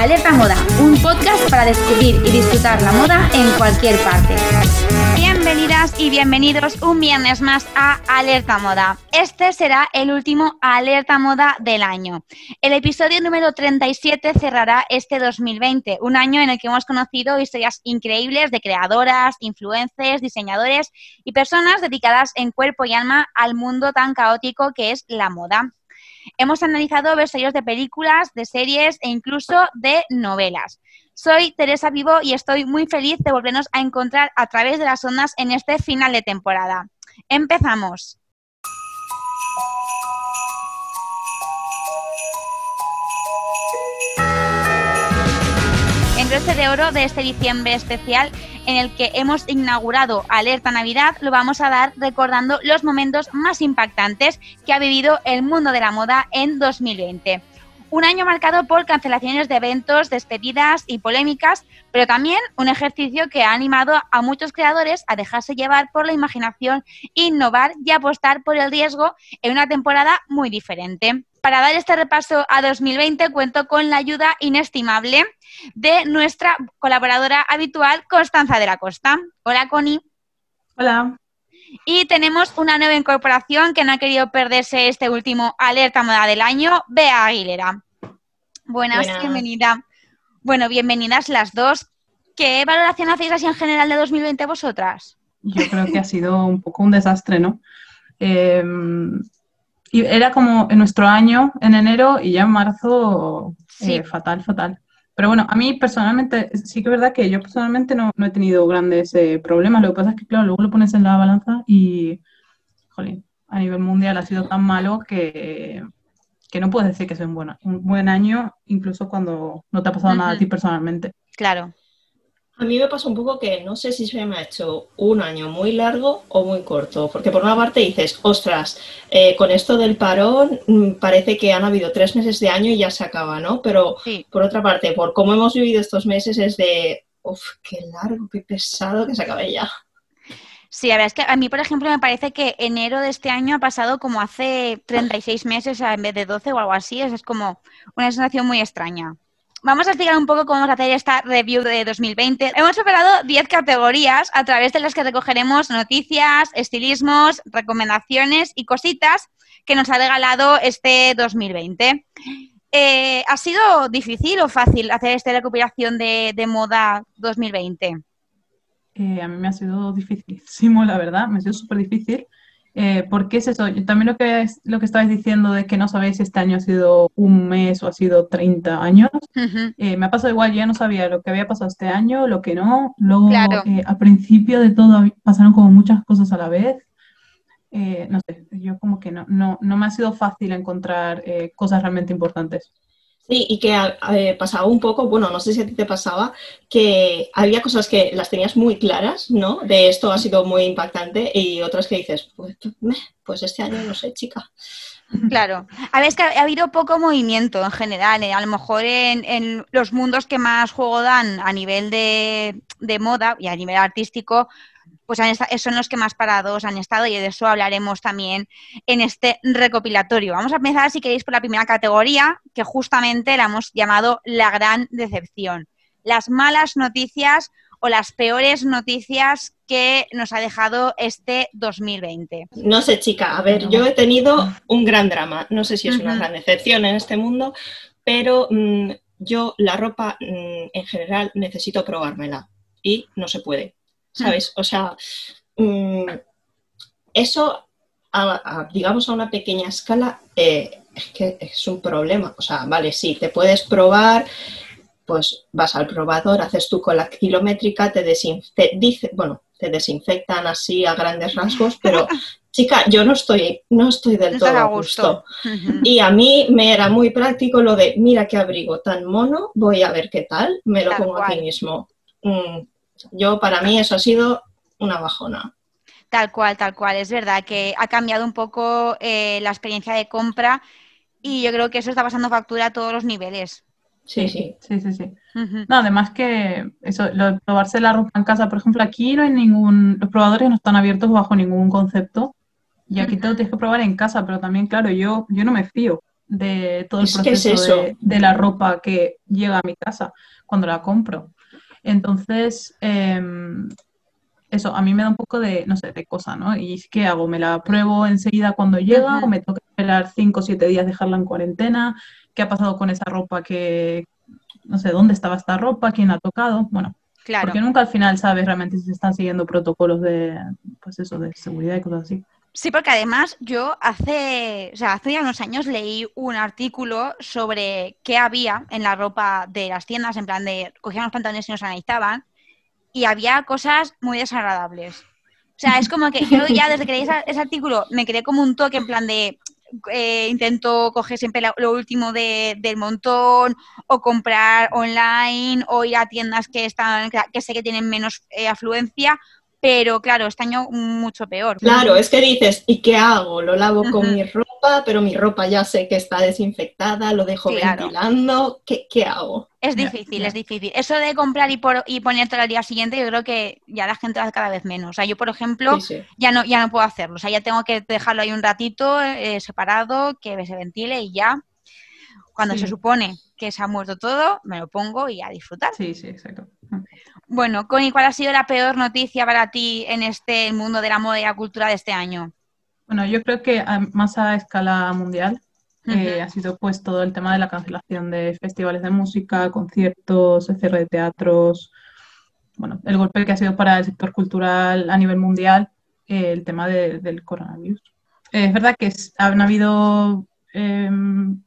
Alerta Moda, un podcast para descubrir y disfrutar la moda en cualquier parte. Bienvenidas y bienvenidos un viernes más a Alerta Moda. Este será el último Alerta Moda del año. El episodio número 37 cerrará este 2020, un año en el que hemos conocido historias increíbles de creadoras, influencers, diseñadores y personas dedicadas en cuerpo y alma al mundo tan caótico que es la moda. Hemos analizado versarios de películas, de series e incluso de novelas. Soy Teresa Vivo y estoy muy feliz de volvernos a encontrar a través de las ondas en este final de temporada. Empezamos. En broche de oro de este diciembre especial en el que hemos inaugurado Alerta Navidad, lo vamos a dar recordando los momentos más impactantes que ha vivido el mundo de la moda en 2020. Un año marcado por cancelaciones de eventos, despedidas y polémicas, pero también un ejercicio que ha animado a muchos creadores a dejarse llevar por la imaginación, innovar y apostar por el riesgo en una temporada muy diferente. Para dar este repaso a 2020 cuento con la ayuda inestimable de nuestra colaboradora habitual, Constanza de la Costa. Hola, Connie. Hola. Y tenemos una nueva incorporación que no ha querido perderse este último alerta moda del año, Bea Aguilera. Buenas, bienvenida. Bueno, bienvenidas las dos. ¿Qué valoración hacéis así en general de 2020 vosotras? Yo creo que ha sido un poco un desastre, ¿no? Eh, y era como en nuestro año, en enero, y ya en marzo, eh, fatal, fatal. Pero bueno, a mí personalmente, sí que es verdad que yo personalmente no, he tenido grandes eh, problemas. Lo que pasa es que, claro, luego lo pones en la balanza y, jolín, a nivel mundial ha sido tan malo que, que no puedes decir que es un buen, un buen año, incluso cuando no te ha pasado nada a ti personalmente. Claro. A mí me pasa un poco que no sé si se me ha hecho un año muy largo o muy corto, porque por una parte dices, ostras, eh, con esto del parón mm, parece que han habido tres meses de año y ya se acaba, ¿no? Pero por otra parte, por cómo hemos vivido estos meses es de, uff, qué largo, qué pesado que se acabe ya. Sí, la verdad es que a mí, por ejemplo, me parece que enero de este año ha pasado como hace 36 meses en vez de 12 o algo así. Es, es como una sensación muy extraña. Vamos a explicar un poco cómo vamos a hacer esta review de 2020. Hemos preparado 10 categorías a través de las que recogeremos noticias, estilismos, recomendaciones y cositas que nos ha regalado este 2020. Eh, ¿Ha sido difícil o fácil hacer esta recopilación de, moda 2020? Eh, a mí me ha sido dificilísimo, la verdad, me ha sido súper difícil. Eh, ¿Por qué es eso? También lo que, es, lo que estabais diciendo de que no sabéis si este año ha sido un mes o ha sido 30 años. Eh, me ha pasado igual, yo ya no sabía lo que había pasado este año, lo que no. Luego, eh, al principio de todo, pasaron como muchas cosas a la vez. no sé, yo como que no, no, no me ha sido fácil encontrar cosas realmente importantes. Sí, y que eh, pasaba un poco, bueno, no sé si a ti te pasaba, que había cosas que las tenías muy claras, ¿no? De esto ha sido muy impactante y otras que dices, pues, pues este año no sé, chica. Claro. A ver, es que ha habido poco movimiento en general. Eh, a lo mejor en, los mundos que más juego dan a nivel de, de moda y a nivel artístico, pues son los que más parados han estado y de eso hablaremos también en este recopilatorio. Vamos a empezar, si queréis, por la primera categoría, que justamente la hemos llamado la gran decepción. Las malas noticias o las peores noticias que nos ha dejado este 2020? No sé, chica. A ver, yo he tenido un gran drama. No sé si es una gran decepción en este mundo, pero mm, yo la ropa mm, en general necesito probármela y no se puede. ¿Sabes? O sea, mm, eso, digamos a una pequeña escala, eh, es que es un problema. O sea, vale, sí, te puedes probar, pues vas al probador, haces tu cola kilométrica, te, dice, bueno, te desinfectan así a grandes rasgos, pero chica, yo no estoy, no estoy del todo a gusto. Y a mí me era muy práctico lo de, mira qué abrigo tan mono, voy a ver qué tal, me lo pongo aquí mismo. Mm, yo, para mí, eso ha sido una bajona. Tal cual, tal cual. Es verdad que ha cambiado un poco eh, la experiencia de compra y yo creo que eso está pasando factura a todos los niveles. Sí, sí, sí, sí, sí. No, además que eso, probarse la ropa en casa, por ejemplo, aquí no hay ningún, los probadores no están abiertos bajo ningún concepto y aquí te lo tienes que probar en casa, pero también, claro, yo, yo no me fío de todo el proceso de, la ropa que llega a mi casa cuando la compro. Entonces, em, eso a mí me da un poco de, no sé, de cosa, ¿no? Y ¿qué hago? ¿Me la pruebo enseguida cuando llega o me toca esperar 5 o 7 días dejarla en cuarentena? ¿Qué ha pasado con esa ropa que, no sé, dónde estaba esta ropa? ¿Quién la ha tocado? Bueno, claro. porque nunca al final sabes realmente si se están siguiendo protocolos de, pues eso, de seguridad y cosas así. Sí, porque además yo hace, o sea, hace ya unos años leí un artículo sobre qué había en la ropa de las tiendas, en plan de cogían los pantalones y nos analizaban, y había cosas muy desagradables. O sea, es como que yo ya desde que leí ese, artículo me quedé como un toque en plan de eh, intento coger siempre lo, último del montón o comprar online o ir a tiendas que están que sé que tienen menos eh, afluencia pero claro, este año mucho peor. Claro, es que dices, ¿y qué hago? Lo lavo con mi ropa, pero mi ropa ya sé que está desinfectada, lo dejo ventilando, ¿Qué, hago? Es difícil, es difícil. Eso de comprar y, por, y ponértelo al día siguiente, yo creo que ya la gente hace cada vez menos. O sea, yo, por ejemplo, Ya, no, ya no puedo hacerlo. O sea, ya tengo que dejarlo ahí un ratito eh, separado, que se ventile y ya. Cuando se supone que se ha muerto todo, me lo pongo y a disfrutar. Sí, sí, exacto. Bueno, Connie, ¿cuál ha sido la peor noticia para ti en este mundo de la moda y la cultura de este año? Bueno, yo creo que más a escala mundial eh, ha sido pues todo el tema de la cancelación de festivales de música, conciertos, el cierre de teatros, bueno, el golpe que ha sido para el sector cultural a nivel mundial, eh, el tema del coronavirus. Eh, es verdad que han habido em,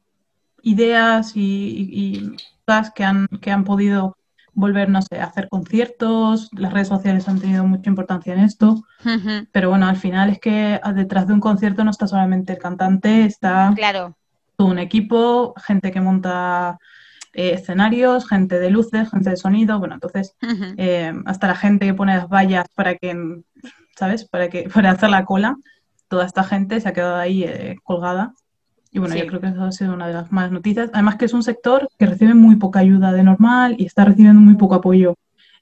ideas y, cosas que han, que han podido volver, no sé, a hacer conciertos, las redes sociales han tenido mucha importancia en esto, pero bueno, al final es que detrás de un concierto no está solamente el cantante, está claro. todo un equipo, gente que monta eh, escenarios, gente de luces, gente de sonido, bueno, entonces eh, hasta la gente que pone las vallas para que, ¿sabes? Para, que, para hacer la cola, toda esta gente se ha quedado ahí eh, colgada y bueno, yo creo que eso ha sido una de las más noticias. Además que es un sector que recibe muy poca ayuda de normal y está recibiendo muy poco apoyo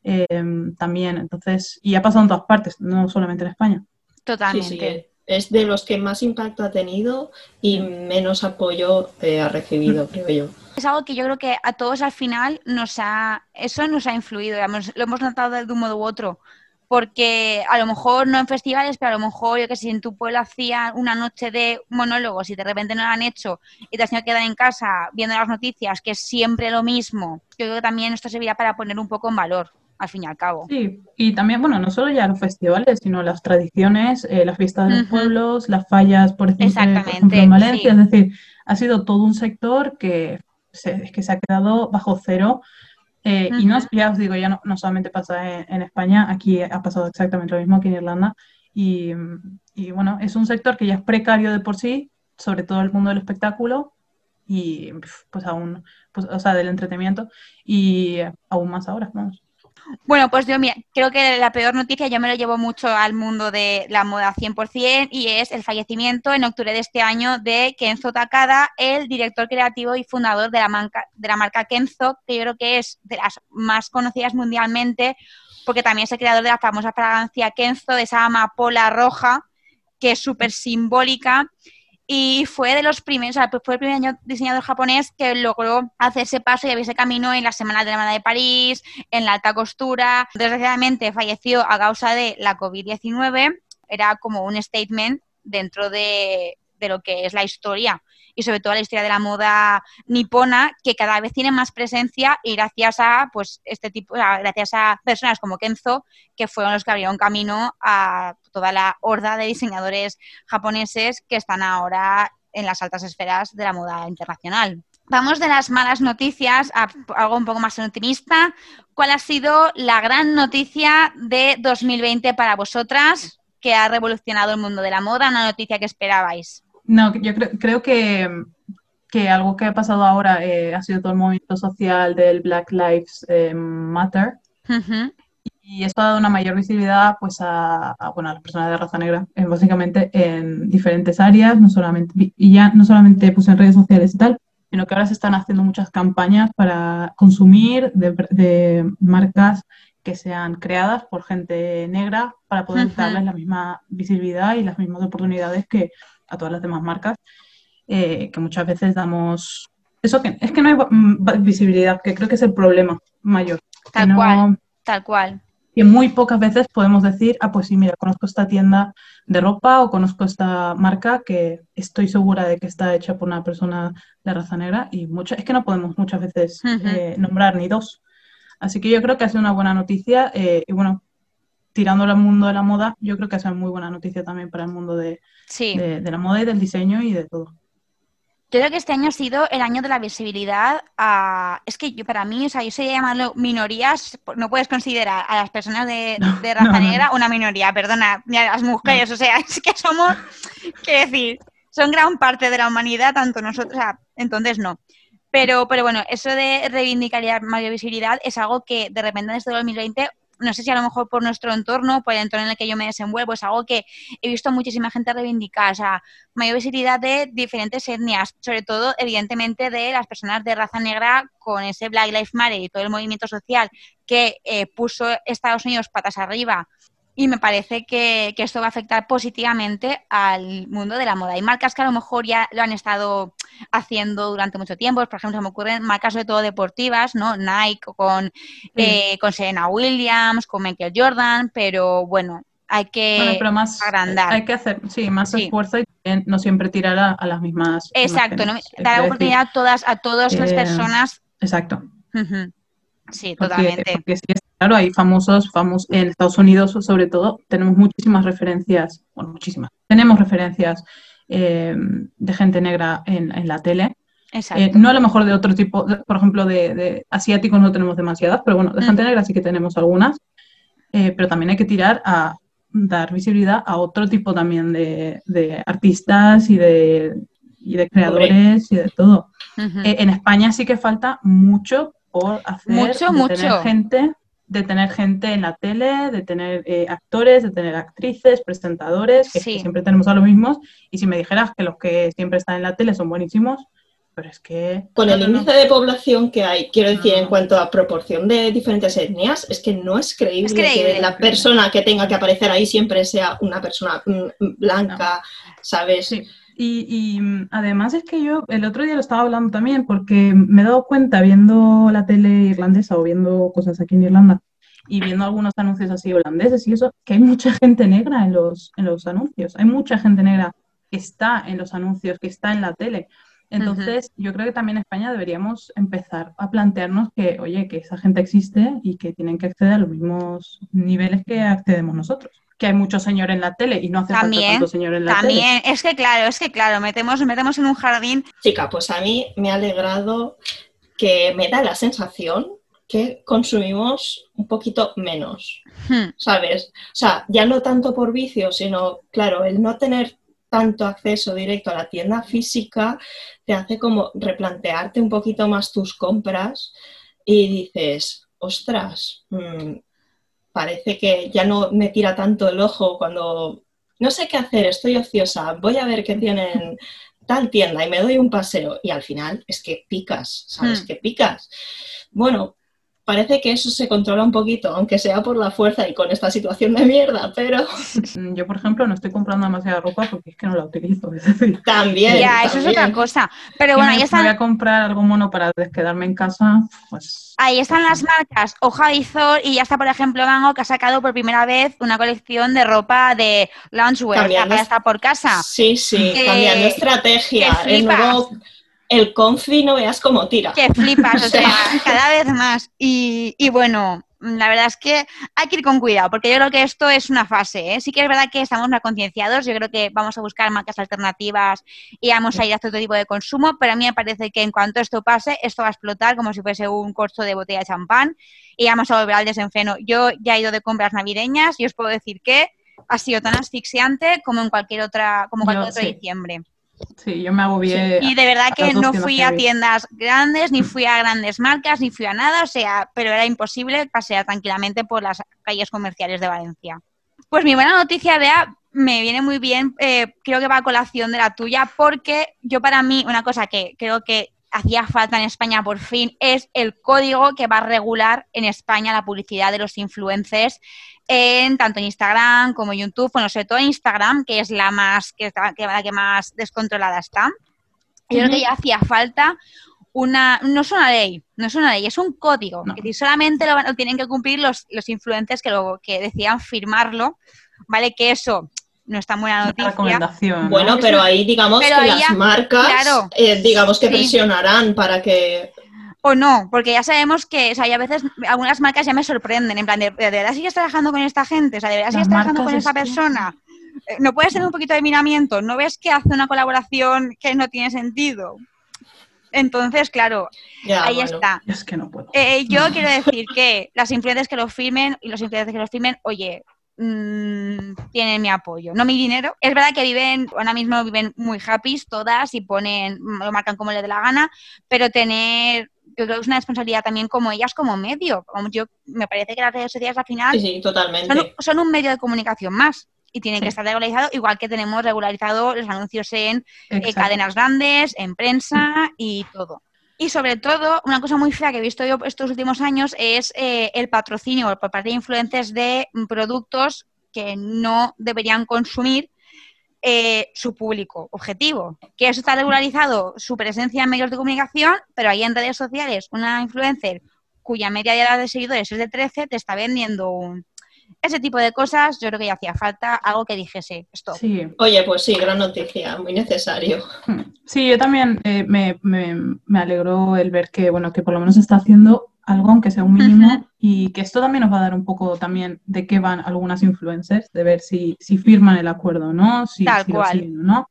em, también. Entonces, y ha pasado en todas partes, no solamente en España. Totalmente. es de los que más impacto ha tenido y menos apoyo eh, ha recibido, creo yo. Es algo que yo creo que a todos al final nos ha, eso nos ha influido, lo hemos notado de un modo u otro porque a lo mejor no en festivales, pero a lo mejor, yo que sé, en tu pueblo hacían una noche de monólogos y de repente no lo han hecho y te has tenido que quedar en casa viendo las noticias, que es siempre lo mismo, yo creo que también esto servirá para poner un poco en valor al fin y al cabo. Sí, y también, bueno, no solo ya los festivales, sino las tradiciones, eh, las fiestas de los pueblos, las fallas, por ejemplo, en Valencia, es decir, ha sido todo un sector que se, que se ha quedado bajo cero eh, y no, ya os digo, ya no, no solamente pasa en, España, aquí ha pasado exactamente lo mismo aquí en Irlanda. Y, y, bueno, es un sector que ya es precario de por sí, sobre todo el mundo del espectáculo y pues aún, pues, o sea, del entretenimiento y aún más ahora, vamos. Bueno, pues yo mira, creo que la peor noticia yo me lo llevo mucho al mundo de la moda 100% y es el fallecimiento en octubre de este año de Kenzo Takada, el director creativo y fundador de la, marca, de la marca Kenzo, que yo creo que es de las más conocidas mundialmente porque también es el creador de la famosa fragancia Kenzo, de esa amapola roja, que es súper simbólica y fue de los primeros, o sea, fue el primer diseñador japonés que logró hacer ese paso y abrir ese camino en las semanas de la moda de París, en la alta costura. Desgraciadamente falleció a causa de la COVID-19, era como un statement dentro de, de lo que es la historia y sobre todo la historia de la moda nipona que cada vez tiene más presencia y gracias a pues este tipo gracias a personas como Kenzo que fueron los que abrieron camino a toda la horda de diseñadores japoneses que están ahora en las altas esferas de la moda internacional. Vamos de las malas noticias a algo un poco más optimista. ¿Cuál ha sido la gran noticia de 2020 para vosotras que ha revolucionado el mundo de la moda? Una noticia que esperabais. No, yo creo, que, algo que ha pasado ahora eh, ha sido todo el movimiento social del Black Lives eh, Matter. Y esto ha dado una mayor visibilidad pues, a, bueno, a las personas de raza negra, eh, básicamente en diferentes áreas, no solamente, y ya no solamente pues, en redes sociales y tal, sino que ahora se están haciendo muchas campañas para consumir de, marcas que sean creadas por gente negra para poder darles la misma visibilidad y las mismas oportunidades que, a todas las demás marcas. eh, que muchas veces damos... Eso que es que no hay visibilidad, que creo que es el problema mayor. Tal cual, tal cual. Y muy pocas veces podemos decir, ah, pues sí, mira, conozco esta tienda de ropa o conozco esta marca que estoy segura de que está hecha por una persona de raza negra y mucho, es que no podemos muchas veces eh, nombrar ni dos. Así que yo creo que ha sido una buena noticia eh, y bueno, tirando al mundo de la moda, yo creo que ha sido muy buena noticia también para el mundo de, de la moda y del diseño y de todo. Yo creo que este año ha sido el año de la visibilidad. A... Es que yo, para mí, o sea, yo sé llamarlo minorías, no puedes considerar a las personas de, raza negra una minoría, perdona, ni a las mujeres, o sea, es que somos, qué decir, son gran parte de la humanidad, tanto nosotros, o sea, entonces no. Pero, pero bueno, eso de reivindicar mayor visibilidad es algo que de repente desde el 2020 no sé si a lo mejor por nuestro entorno, por el entorno en el que yo me desenvuelvo, es algo que he visto muchísima gente reivindicar, o sea, mayor visibilidad de diferentes etnias, sobre todo, evidentemente, de las personas de raza negra con ese Black Lives Matter y todo el movimiento social que eh, puso Estados Unidos patas arriba y me parece que, esto va a afectar positivamente al mundo de la moda. Hay marcas que a lo mejor ya lo han estado haciendo durante mucho tiempo, por ejemplo, se me ocurren marcas sobre todo deportivas, ¿no? Nike con, eh, con Serena Williams, con Michael Jordan, pero bueno, hay que agrandar. Hay que hacer, sí, más esfuerzo y no siempre tirar a, las mismas. Exacto, dar oportunidad a todas, a todas las personas. Exacto. Sí, totalmente. Porque claro, hay famosos, famosos, en Estados Unidos sobre todo, tenemos muchísimas referencias, bueno, muchísimas, tenemos referencias eh, de gente negra en, la tele. Eh, no a lo mejor de otro tipo, por ejemplo, de, asiáticos no tenemos demasiadas, pero bueno, de mm. gente negra sí que tenemos algunas. Eh, pero también hay que tirar a dar visibilidad a otro tipo también de, artistas y de, y de creadores y de todo. en España sí que falta mucho por hacer mucho, de tener gente de tener gente en la tele, de tener eh, actores, de tener actrices, presentadores, que, siempre tenemos a los mismos. Y si me dijeras que los que siempre están en la tele son buenísimos, pero es que... Con el índice de población que hay, quiero decir, en cuanto a proporción de diferentes etnias, es que no es creíble, que la persona que tenga que aparecer ahí siempre sea una persona mm, blanca, ¿sabes? Sí. Y, mm, además es que yo el otro día lo estaba hablando también porque me he dado cuenta viendo la tele irlandesa o viendo cosas aquí en Irlanda y viendo algunos anuncios así holandeses y eso, que hay mucha gente negra en los, en los anuncios. Hay mucha gente negra que está en los anuncios, que está en la tele. Entonces, yo creo que también en España deberíamos empezar a plantearnos que, oye, que esa gente existe y que tienen que acceder a los mismos niveles que accedemos nosotros que hay muchos señores en la tele y no hace falta tanto señor en la tele. También, es que claro, es que claro, metemos, metemos en un jardín. Chica, pues a mí me ha alegrado que me da la sensación que consumimos un poquito menos, hmm. ¿sabes? O sea, ya no tanto por vicio, sino, claro, el no tener tanto acceso directo a la tienda física te hace como replantearte un poquito más tus compras y dices, ostras, mmm, parece que ya no me tira tanto el ojo cuando no sé qué hacer, estoy ociosa, voy a ver qué tienen tal tienda y me doy un paseo y al final es que picas, ¿sabes? Hmm. Que picas. Bueno, parece que eso se controla un poquito, aunque sea por la fuerza y con esta situación de mierda, pero... Yo, por ejemplo, no estoy comprando demasiada ropa porque es que no la utilizo. También. Ya, eso es otra cosa. Pero bueno, ahí están... voy a comprar algo mono para quedarme en casa, pues... Ahí están las marcas Oja y Zor y ya está, por ejemplo, Mango, que ha sacado por primera vez una colección de ropa de loungewear, que ya está por casa. Sí, sí, cambiando estrategia. El nuevo el confi no veas cómo tira. Que flipas, o sea, cada vez más. Y, bueno, la verdad es que hay que ir con cuidado, porque yo creo que esto es una fase. ¿eh? Sí que es verdad que estamos más concienciados, yo creo que vamos a buscar marcas alternativas y vamos a ir a otro tipo de consumo, pero a mí me parece que en cuanto esto pase, esto va a explotar como si fuese un costo de botella de champán y vamos a volver al desenfreno. Yo ya he ido de compras navideñas y os puedo decir que ha sido tan asfixiante como en cualquier otra, como cualquier otro diciembre. Sí, yo me agobié. Y de verdad que no fui a tiendas grandes, ni fui a grandes marcas, ni fui a nada, o sea, pero era imposible pasear tranquilamente por las calles comerciales de Valencia. Pues mi buena noticia, Bea, me viene muy bien, eh, creo que va a colación de la tuya, porque yo para mí, una cosa que creo que hacía falta en España por fin es el código que va a regular en España la publicidad de los influencers en tanto en Instagram como en YouTube, bueno, sobre todo en Instagram, que es la más que, la que más descontrolada está. Yo creo que ya hacía falta una, no es una ley, no es una ley, es un código. Es decir, solamente lo, tienen que cumplir los, los influencers que, lo, que decían firmarlo, ¿vale? Que eso no está buena noticia. Recomendación, Bueno, pero ahí digamos que las marcas, eh, digamos que presionarán para que o no, porque ya sabemos que, o sea, a veces algunas marcas ya me sorprenden, en plan, ¿de, verdad sigues trabajando con esta gente? O sea, ¿de verdad sigues trabajando con esa persona? Eh, ¿No puedes tener un poquito de miramiento? ¿No ves que hace una colaboración que no tiene sentido? Entonces, claro, ahí está. Es que no puedo. Eh, yo quiero decir que las influencias que lo firmen y los influencers que lo firmen, oye, mm, tienen mi apoyo, no mi dinero. Es verdad que viven, ahora mismo viven muy happy todas y ponen, lo marcan como les dé la gana, pero tener yo creo que es una responsabilidad también como ellas como medio. Yo, me parece que las redes sociales al final sí, totalmente. Son, un medio de comunicación más y tienen que estar regularizados, igual que tenemos regularizado los anuncios en eh, cadenas grandes, en prensa y todo. Y sobre todo, una cosa muy fea que he visto yo estos últimos años es eh, el patrocinio por parte de influencers de productos que no deberían consumir eh, su público objetivo. Que eso está regularizado su presencia en medios de comunicación, pero ahí en redes sociales, una influencer cuya media edad de seguidores es de 13 te está vendiendo un, ese tipo de cosas, yo creo que ya hacía falta algo que dijese esto. Sí. Oye, pues sí, gran noticia, muy necesario. Sí, yo también eh, me, me, me, alegró el ver que, bueno, que por lo menos está haciendo algo, aunque sea un mínimo, y que esto también nos va a dar un poco también de qué van algunas influencers, de ver si, si firman el acuerdo no, si, Tal cual. ¿no?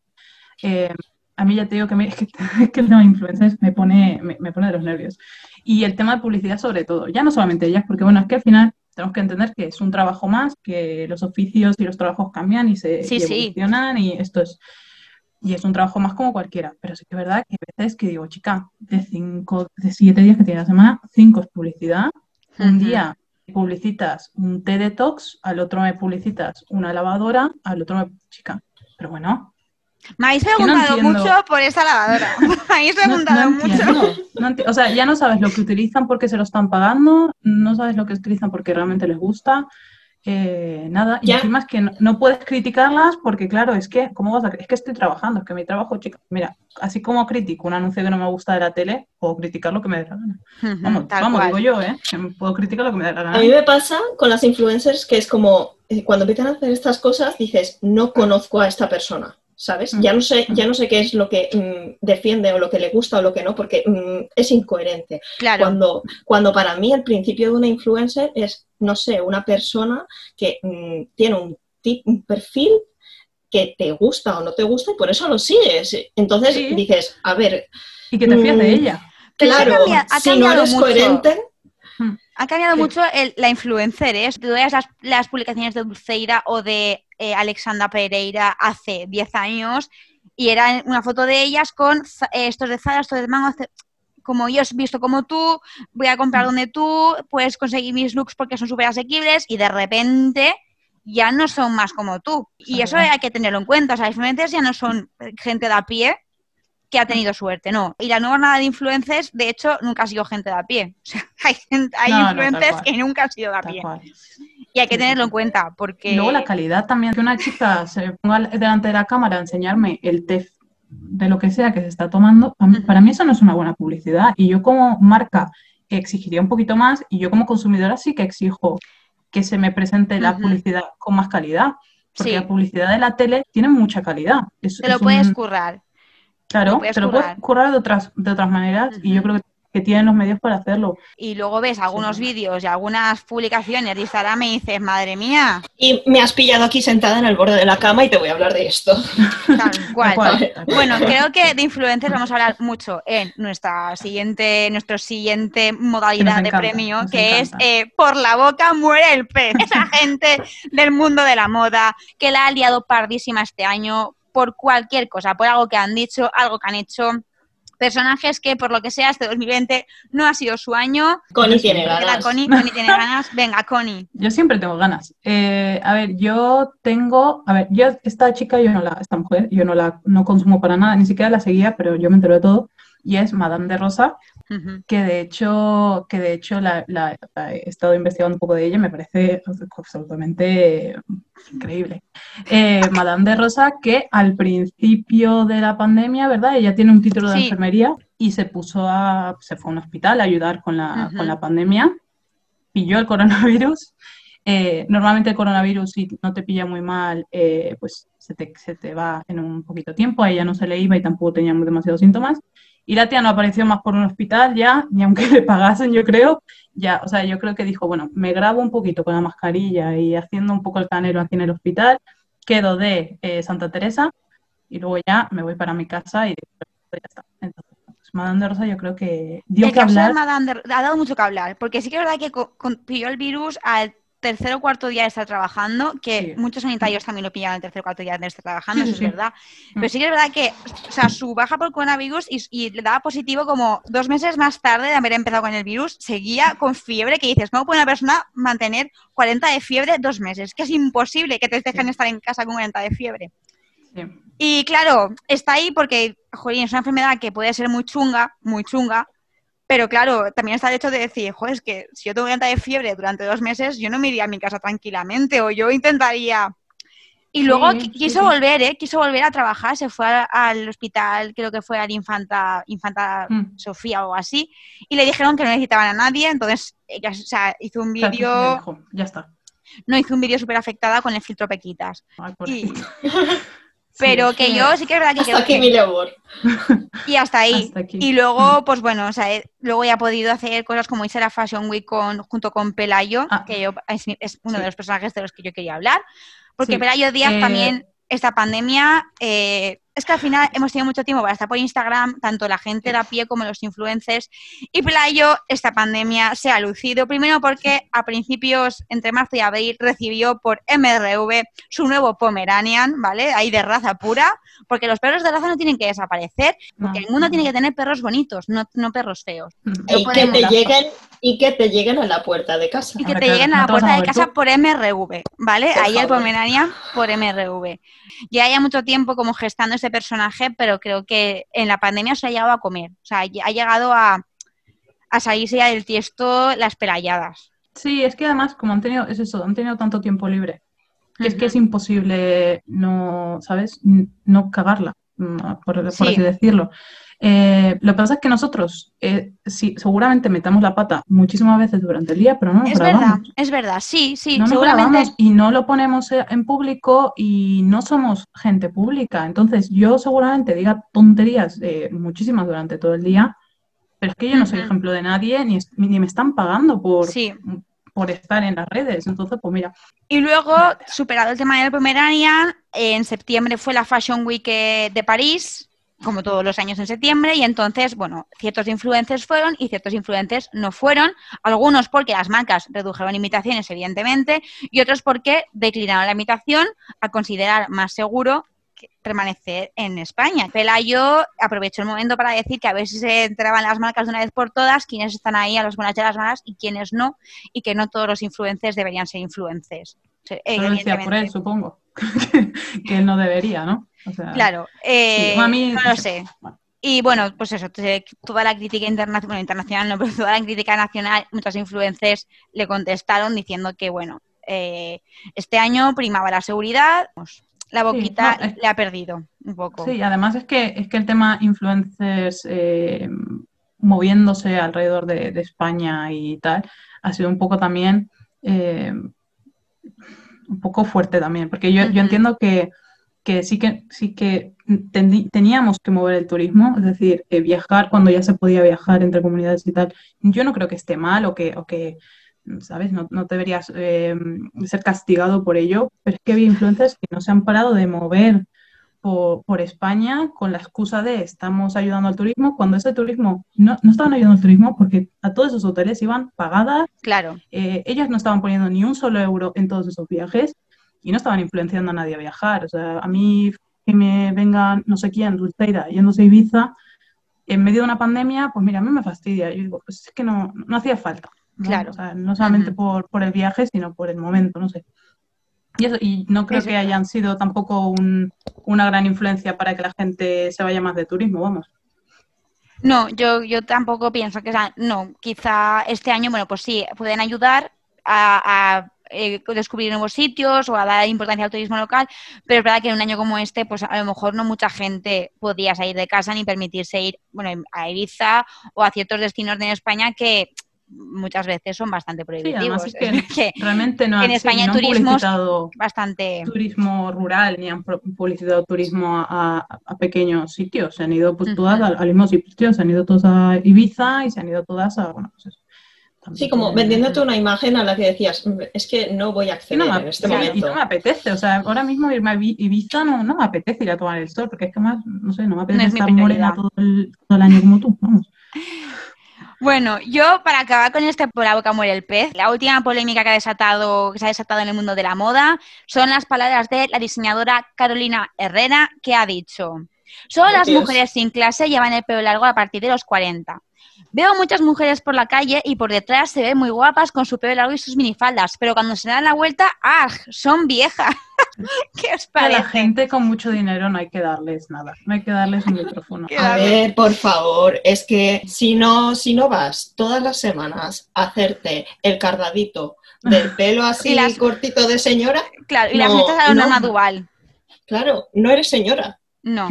Eh, a mí ya te digo que, me, es que, el tema de influencers me pone, me, pone de los nervios. Y el tema de publicidad sobre todo, ya no solamente ellas, porque bueno, es que al final tenemos que entender que es un trabajo más, que los oficios y los trabajos cambian y se evolucionan y esto es y es un trabajo más como cualquiera, pero sí que es verdad que a veces que digo, chica, de cinco, de siete días que tiene la semana, cinco es publicidad, un día publicitas un té detox, al otro me publicitas una lavadora, al otro me... Chica, pero bueno. Me habéis preguntado mucho por esa lavadora. Me habéis preguntado mucho. o sea, ya no sabes lo que utilizan porque se lo están pagando, no sabes lo que utilizan porque realmente les gusta. Eh, nada, y encima es que no, puedes criticarlas porque, claro, es que, ¿cómo vas a Es que estoy trabajando, es que mi trabajo, chica, mira, así como critico un anuncio que no me gusta de la tele, puedo criticar lo que me dé la gana. Vamos, vamos digo yo, ¿eh? Puedo criticar lo que me dé la gana. A mí me pasa con las influencers que es como, eh, cuando empiezan a hacer estas cosas, dices, no conozco a esta persona. ¿Sabes? Ya no sé, ya no sé qué es lo que mm, defiende o lo que le gusta o lo que no, porque mm, es incoherente. Claro. Cuando, cuando para mí el principio de una influencer es, no sé, una persona que mm, tiene un, un perfil que te gusta o no te gusta y por eso lo sigues. Entonces dices, a ver. Y que te fías de ella. Claro, si no eres coherente ha cambiado mucho la influencer, ¿eh? Tú veas las, publicaciones de Dulceira o de eh, Alexandra Pereira hace 10 años y era una foto de ellas con eh, estos de Zara, estos de Mango, como yo he visto como tú, voy a comprar mm. donde tú, puedes conseguir mis looks porque son súper asequibles y de repente ya no son más como tú. Y eso hay que tenerlo en cuenta. O sea, las influencers ya no son gente de a pie, que ha tenido suerte, no. Y la nueva nada de influencers, de hecho, nunca ha sido gente de a pie. O sea, hay, hay influencers que nunca han sido de a pie. Y hay que tenerlo en cuenta, porque... luego la calidad también, que una chica se ponga delante de la cámara a enseñarme el test de lo que sea que se está tomando, para mí eso no es una buena publicidad. Y yo como marca exigiría un poquito más y yo como consumidora sí que exijo que se me presente la publicidad con más calidad. Porque la publicidad de la tele tiene mucha calidad. Te lo puedes currar. Claro, te lo puedes currar de otras, de otras maneras y yo creo que, tienen los medios para hacerlo. Y luego ves algunos vídeos y algunas publicaciones de Instagram y dices, madre mía. Y me has pillado aquí sentada en el borde de la cama y te voy a hablar de esto. Tal cual. Bueno, creo que de influencers vamos a hablar mucho en nuestra siguiente, nuestro siguiente modalidad de premio, que es eh, por la boca muere el pez. Esa gente del mundo de la moda que la ha liado pardísima este año por cualquier cosa, por algo que han dicho, algo que han hecho. Personajes que, por lo que sea, este 2020 no ha sido su año. Connie tiene ganas. Connie, tiene ganas. Venga, Connie. Yo siempre tengo ganas. Eh, a ver, yo tengo. A ver, yo, esta chica, yo no la. Esta mujer, yo no la no consumo para nada, ni siquiera la seguía, pero yo me entero de todo. Y es Madame de Rosa, que de hecho, que de hecho la, he estado investigando un poco de ella me parece absolutamente increíble. Eh, Madame de Rosa, que al principio de la pandemia, ¿verdad? Ella tiene un título de enfermería y se puso a, se fue a un hospital a ayudar con la, con la pandemia, pilló el coronavirus. Eh, normalmente el coronavirus, si no te pilla muy mal, eh, pues se te, se te, va en un poquito tiempo. A ella no se le iba y tampoco teníamos demasiados síntomas. Y la tía no apareció más por un hospital ya, ni aunque le pagasen, yo creo, ya, o sea, yo creo que dijo, bueno, me grabo un poquito con la mascarilla y haciendo un poco el canero aquí en el hospital, quedo de eh, Santa Teresa y luego ya me voy para mi casa y ya está. Entonces, pues, Madame de Rosa yo creo que dio que hablar. ha dado mucho que hablar, porque sí que es verdad que pilló el virus al tercer o cuarto día de estar trabajando, que muchos sanitarios también lo pillan el tercer o cuarto día de estar trabajando, eso es verdad. Pero mm. sí que es verdad que, o sea, su baja por coronavirus y, le daba positivo como dos meses más tarde de haber empezado con el virus, seguía con fiebre, que dices, ¿cómo puede una persona mantener 40 de fiebre dos meses? Que es imposible que te dejen estar en casa con 40 de fiebre. Y claro, está ahí porque, joder, es una enfermedad que puede ser muy chunga, muy chunga, pero claro, también está el hecho de decir, joder, es que si yo tengo llanta de fiebre durante dos meses, yo no me iría a mi casa tranquilamente o yo intentaría... Y luego quiso volver, ¿eh? Quiso volver a trabajar, se fue al hospital, creo que fue al Infanta, Infanta mm. Sofía o así, y le dijeron que no necesitaban a nadie, entonces ella o sea, hizo un vídeo... Ya está. No, hizo un vídeo súper afectada con el filtro Pequitas. y... Pero que yo sí que es verdad que... Hasta aquí mi labor. Y hasta ahí. Y luego, pues bueno, o sea, luego ya he podido hacer cosas como hice la Fashion Week con, junto con Pelayo, ah. que yo, es, uno de los personajes de los que yo quería hablar. Porque Pelayo Díaz eh, también, esta pandemia, eh, es que al final hemos tenido mucho tiempo para estar por Instagram, tanto la gente de a pie como los influencers. Y Pelayo, esta pandemia se ha lucido. Primero porque a principios, entre marzo y abril, recibió por MRV su nuevo Pomeranian, ¿vale? Ahí de raza pura. Porque los perros de raza no tienen que desaparecer, porque el mundo tiene que tener perros bonitos, no, no perros feos. y, que te lleguen, y que te lleguen a la puerta de casa. Y que te lleguen a la puerta de casa por MRV, ¿vale? Ahí el Pomeranian por MRV. Ya haya mucho tiempo como gestando ese personaje, pero creo que en la pandemia se ha llegado a comer. O sea, ha llegado a, a salirse ya del tiesto las pelayadas. Sí, es que además, como han tenido, es eso, han tenido tanto tiempo libre, que es que es imposible no, ¿sabes? No cagarla, mm, por, así decirlo. Eh, lo que pasa es que nosotros eh, sí, seguramente metamos la pata muchísimas veces durante el día, pero no Es verdad, es verdad, sí, sí, no seguramente. y no lo ponemos eh, en público y no somos gente pública. Entonces, yo seguramente diga tonterías muchísimas durante todo el día, pero es que yo no soy ejemplo de nadie ni, ni me están pagando por, por estar en las redes. Entonces, pues mira. Y luego, superado el tema del Pomeranian, en septiembre fue la Fashion Week de París, como todos los años en septiembre, y entonces, bueno, ciertos influencers fueron y ciertos influencers no fueron, algunos porque las marcas redujeron imitaciones, evidentemente, y otros porque declinaron la imitación a considerar más seguro permanecer en España. Pelayo aprovechó el momento para decir que a ver si se entraban las marcas de una vez por todas, quiénes están ahí a las buenas y a las malas y quiénes no, y que no todos los influencers deberían ser influencers. por él, supongo, que él no debería, ¿no? claro, eh, no lo sé. Y bueno, pues eso, toda la crítica internacional, bueno, internacional no, pero toda la crítica nacional, muchas influencers le contestaron diciendo que, bueno, eh, este año primaba la seguridad, pues, la boquita le ha perdido un poco. Sí, además es que, es que el tema influencers eh, moviéndose alrededor de, España y tal, ha sido un poco también, un poco fuerte también, porque yo, yo entiendo que que sí que, sí que teníamos que mover el turismo, es decir, eh, viajar cuando ya se podía viajar entre comunidades y tal. Yo no creo que esté mal o que, o que ¿sabes? No, no deberías eh, ser castigado por ello, pero es que hay influencers que no se han parado de mover por, por, España con la excusa de estamos ayudando al turismo, cuando ese turismo no, no estaban ayudando al turismo porque a todos esos hoteles iban pagadas. Claro. Eh, ellas no estaban poniendo ni un solo euro en todos esos viajes y no estaban influenciando a nadie a viajar. O sea, a mí que me venga no sé quién, Rusteira, yéndose a Ibiza, en medio de una pandemia, pues mira, a mí me fastidia. Yo digo, pues es que no, no hacía falta. Claro. O sea, no solamente por, por, el viaje, sino por el momento, no sé. Y, eso, y no creo que hayan sido tampoco un, una gran influencia para que la gente se vaya más de turismo, vamos. No, yo, yo tampoco pienso que sea, no, quizá este año, bueno, pues sí, pueden ayudar a, eh, descubrir nuevos sitios o a dar importancia al turismo local, pero es verdad que en un año como este, pues a lo mejor no mucha gente podía salir de casa ni permitirse ir, bueno, a Ibiza o a ciertos destinos de España que muchas veces son bastante prohibitivos. Sí, que, realmente no en España no turismo bastante turismo rural ni han publicitado turismo a, pequeños sitios, se han ido pues todas al, mismo sitio, se han ido todas a Ibiza y se han ido todas a bueno, pues Sí, como vendiéndote una imagen a la que decías, es que no voy a acceder en este momento. Y no me apetece, o sea, ahora mismo irme a Ibiza no, no me apetece ir a tomar el sol, porque es que más, no sé, no me apetece estar morena todo el, todo el año como tú, vamos. Bueno, yo para acabar con este por la boca muere el pez, la última polémica que ha desatado, que se ha desatado en el mundo de la moda son las palabras de la diseñadora Carolina Herrera, que ha dicho: Solo las mujeres sin clase llevan el pelo largo a partir de los 40. Veo muchas mujeres por la calle y por detrás se ven muy guapas con su pelo largo y sus minifaldas, pero cuando se dan la vuelta, ¡ah! Son viejas. ¿Qué os parece? A la gente con mucho dinero no hay que darles nada, no hay que darles un micrófono. A ver, por favor, es que si no, si no vas todas las semanas a hacerte el cardadito del pelo así cortito de señora. Claro, y las metes a la norma dual. Claro, no eres señora. No.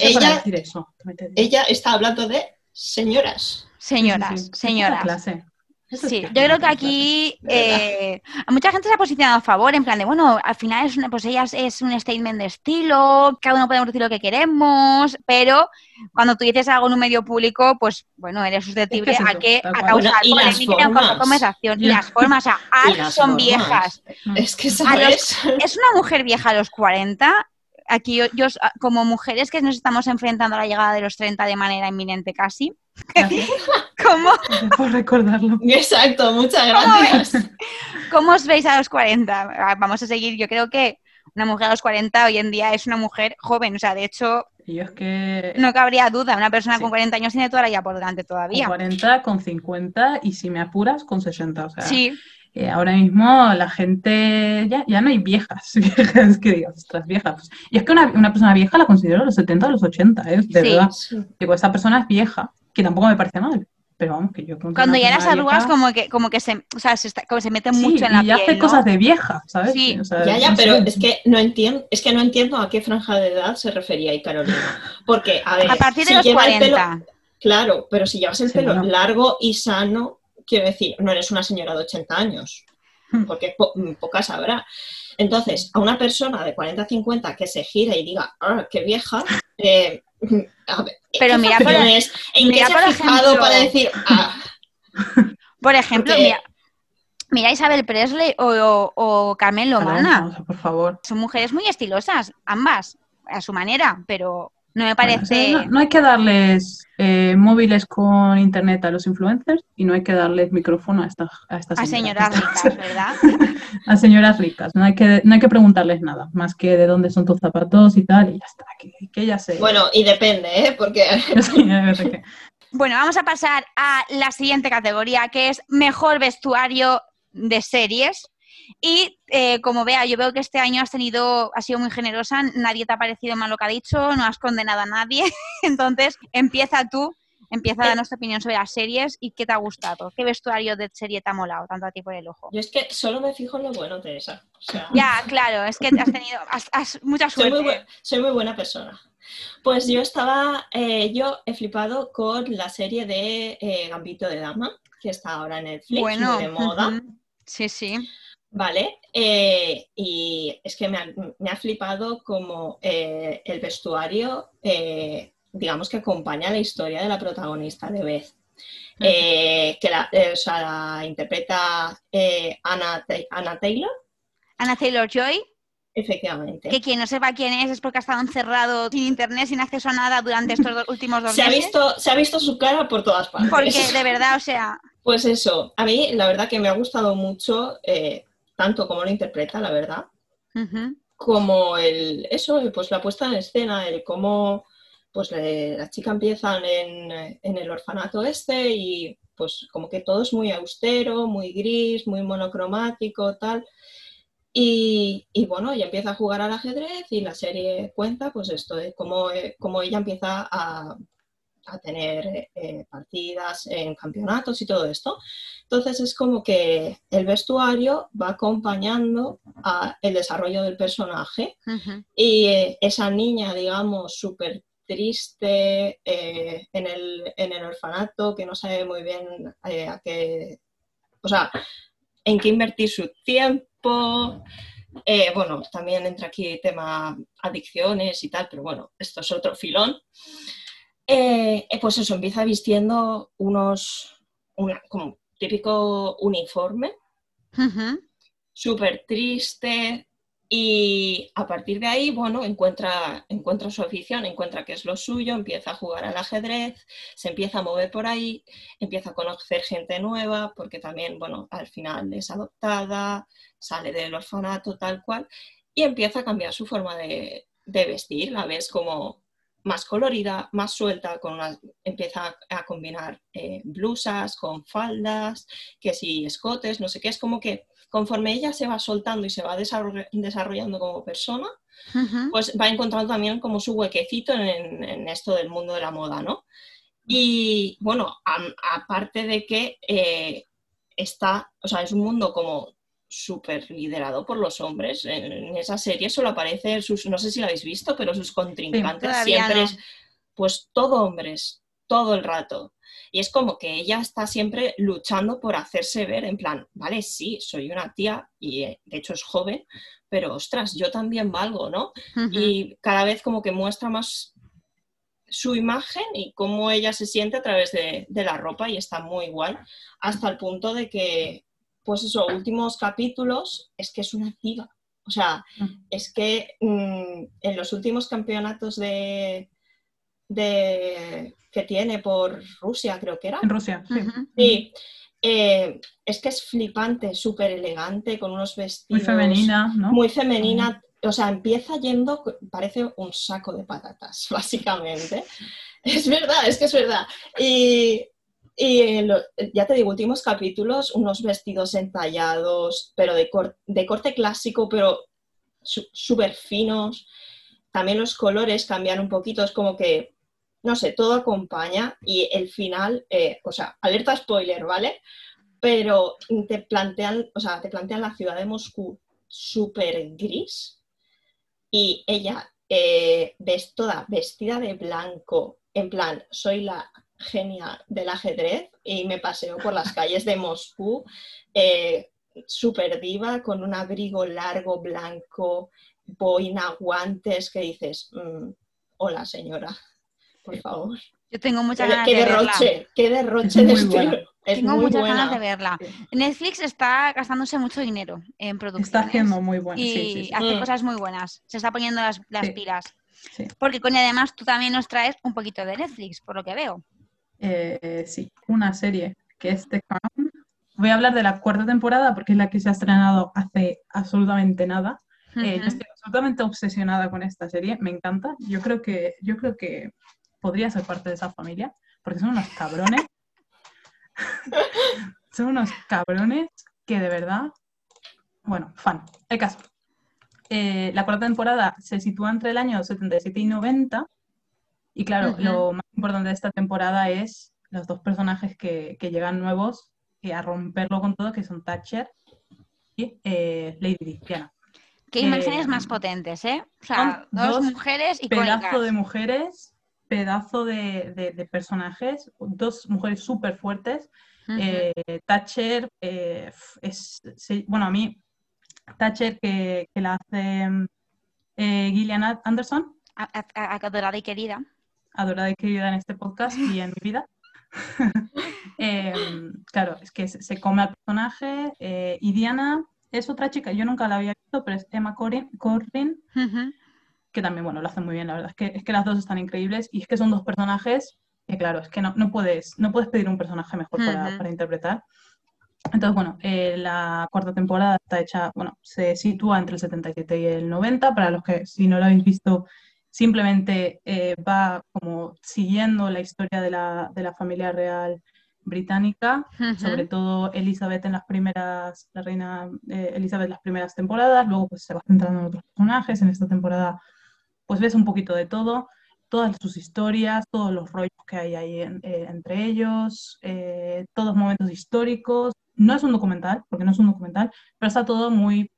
ella, eso. Ella está hablando de señoras. Señoras, señoras. Sí, yo creo que aquí eh, mucha gente se ha posicionado a favor, en plan de, bueno, al final es pues ella es un statement de estilo, cada uno podemos decir lo que queremos, pero cuando tú dices algo en un medio público, pues bueno, eres susceptible a que a causar polémica en conversación. Y las formas, o sea, son viejas. Es que sabes. es una mujer vieja a los 40 aquí yo, como mujeres que nos estamos enfrentando a la llegada de los 30 de manera inminente casi. ¿Cómo? Por recordarlo. Exacto, muchas gracias. ¿Cómo, os veis a los 40? Ah, vamos a seguir, yo creo que una mujer a los 40 hoy en día es una mujer joven, o sea, de hecho, no cabría duda, una persona con 40 años tiene toda la vida por delante todavía. Con 40, con 50 y si me apuras, con 60, o sea. Sí. Eh, ahora mismo la gente, ya, ya no hay viejas, viejas que digas, ostras, viejas. Y es que una, una, persona vieja la considero a los 70 o los 80, ¿eh? de verdad. Digo, esta persona es vieja, que tampoco me parece mal. Pero vamos, que yo Cuando ya las arrugas, como que, como que se, o sea, se, está, como se meten mucho en la y piel. Y hace cosas de vieja, ¿sabes? Sí. ya, ya, pero es que no entiendo, es que no entiendo a qué franja de edad se refería ahí Carolina. Porque, a ver, a partir de los 40. claro, pero si llevas el pelo largo y sano, quiero decir, no eres una señora de 80 años, hmm. porque mm, pocas habrá. Entonces, a una persona de 40 50 que se gira y diga, ¡ah, qué vieja! Eh, a ver, Pero mira, por, es, ¿en qué se ha fijado para decir, ah? Por ejemplo, mira, Isabel Presley o, o, Carmen Lomana. por favor. Son mujeres muy estilosas, ambas, a su manera, pero no me parece. no, hay que darles eh, móviles con internet a los influencers y no hay que darles micrófono a estas a, estas a señoras ricas, ¿verdad? a señoras ricas. No hay, que, no hay que preguntarles nada, más que de dónde son tus zapatos y tal, y ya está, que, que ya sé. Bueno, y depende, ¿eh? Porque. bueno, vamos a pasar a la siguiente categoría, que es mejor vestuario de series. Y eh, como vea, yo veo que este año has tenido, has sido muy generosa, nadie te ha parecido mal lo que ha dicho, no has condenado a nadie. Entonces, empieza tú, empieza a dar nuestra opinión sobre las series y qué te ha gustado. ¿Qué vestuario de serie te ha molado tanto a ti por el ojo? Yo es que solo me fijo en lo bueno, Teresa. Ya, claro, es que has tenido has, mucha suerte. Soy muy, soy muy, buena persona. Pues yo estaba, eh, yo he flipado con la serie de eh, Gambito de Dama, que está ahora en Netflix, bueno, de moda. Sí, sí. ¿Vale? Eh, y es que me ha, flipado como eh, el vestuario, eh, digamos que acompaña la historia de la protagonista de Beth. que la, interpreta Anna, Anna Taylor. Anna Taylor Joy. Efectivamente. Que quien no sepa quién es es porque ha estado encerrado sin internet, sin acceso a nada durante estos últimos dos se meses. Ha visto, se ha visto su cara por todas partes. Porque de verdad, o sea. Pues eso, a mí la verdad que me ha gustado mucho tanto como lo interpreta, la verdad, como el, eso, pues la puesta en escena, el cómo pues las chicas empiezan en, el orfanato este y pues como que todo es muy austero, muy gris, muy monocromático, tal. Y, bueno, ella empieza a jugar al ajedrez y la serie cuenta pues esto de cómo, ella empieza a, a tener eh, partidas en campeonatos y todo esto. Entonces es como que el vestuario va acompañando a el desarrollo del personaje y eh, esa niña, digamos, súper triste eh, en, el, en, el, orfanato, que no sabe muy bien a qué, o sea, en qué invertir su tiempo. bueno, también entra aquí tema adicciones y tal, pero bueno, esto es otro filón. Eh, eh, pues eso, empieza vistiendo unos, como típico uniforme, súper triste, y a partir de ahí, bueno, encuentra, encuentra su afición, encuentra que es lo suyo, empieza a jugar al ajedrez, se empieza a mover por ahí, empieza a conocer gente nueva, porque también, bueno, al final es adoptada, sale del orfanato, tal cual, y empieza a cambiar su forma de, de vestir, la ves como más colorida, más suelta, con empieza a combinar eh, blusas con faldas, que si escotes, no sé qué, es como que conforme ella se va soltando y se va desarrollando como persona, pues va encontrando también como su huequecito en, esto del mundo de la moda, ¿no? Y bueno, aparte de que eh, está, o sea, es un mundo como súper liderado por los hombres. En, esa serie solo aparece sus, no sé si lo habéis visto, pero sus contrincantes siempre es, pues todo hombres, todo el rato. Y es como que ella está siempre luchando por hacerse ver, en plan, vale, sí, soy una tía y eh, de hecho es joven, pero ostras, yo también valgo, ¿no? Y cada vez como que muestra más su imagen y cómo ella se siente a través de, de la ropa y está muy igual, hasta el punto de que pues esos últimos capítulos, es que es una diva. O sea, mm. es que mm, en los últimos campeonatos de, de, que tiene por Rusia, creo que era. En Rusia, sí. Sí. Eh, es que es flipante, súper elegante, con unos vestidos. Muy femenina, ¿no? Muy femenina. O sea, empieza yendo, parece un saco de patatas, básicamente. Es verdad, es que es verdad. Y, y ya te digo, últimos capítulos, unos vestidos entallados, pero de, corte clásico, pero súper finos. También los colores cambian un poquito, es como que, no sé, todo acompaña y el final, eh, o sea, alerta spoiler, ¿vale? Pero te plantean, o sea, te plantean la ciudad de Moscú súper gris y ella eh, ves toda vestida de blanco, en plan, soy la genial del ajedrez y me paseo por las calles de Moscú, eh, súper diva, con un abrigo largo, blanco, boina, guantes, que dices, mm, hola señora, por favor. Yo tengo muchas ganas de derroche, verla. Qué derroche de estilo. tengo muchas ganas de verla. Netflix está gastándose mucho dinero en producción. Está haciendo muy buenas. Y hace mm. cosas muy buenas. Se está poniendo las, las pilas. Porque con además tú también nos traes un poquito de Netflix, por lo que veo. Eh, sí, una serie que es The Crown. Voy a hablar de la cuarta temporada porque es la que se ha estrenado hace absolutamente nada. Eh, yo estoy absolutamente obsesionada con esta serie, me encanta. Yo creo que, yo creo que podría ser parte de esa familia porque son unos cabrones. son unos cabrones que de verdad, bueno, fan. El caso. Eh, la cuarta temporada se sitúa entre el año 77 y 90 y claro, lo más importante de esta temporada es los dos personajes que, llegan nuevos y a romperlo con todo, que son Thatcher y eh, Lady Diana. Qué imágenes más potentes, ¿eh? O sea, dos, mujeres y Pedazo de mujeres, pedazo de, personajes, dos mujeres súper fuertes. Eh, Thatcher eh, es, bueno, a mí, Thatcher que, la hace Gillian Anderson. Adorada y querida adorada y querida en este podcast y en mi vida. Em, claro, es que se, come al personaje eh, y Diana es otra chica, yo nunca la había visto, pero es Emma Corrin, que también, bueno, lo hace muy bien, la verdad, es que, es que las dos están increíbles y es que son dos personajes que, claro, es que no, no puedes, no puedes pedir un personaje mejor para, para interpretar. Entonces, bueno, eh, la cuarta temporada está hecha, bueno, se sitúa entre el 77 y el 90, para los que si no lo habéis visto simplemente eh, va como siguiendo la historia de la, de la familia real británica, sobre todo Elizabeth en las primeras, la reina eh, Elizabeth las primeras temporadas, luego pues se va centrando en otros personajes, en esta temporada pues ves un poquito de todo. todas sus historias, todos los rollos que hay ahí eh, entre ellos, eh, todos los momentos históricos. No es un documental, porque no es un documental, pero está todo muy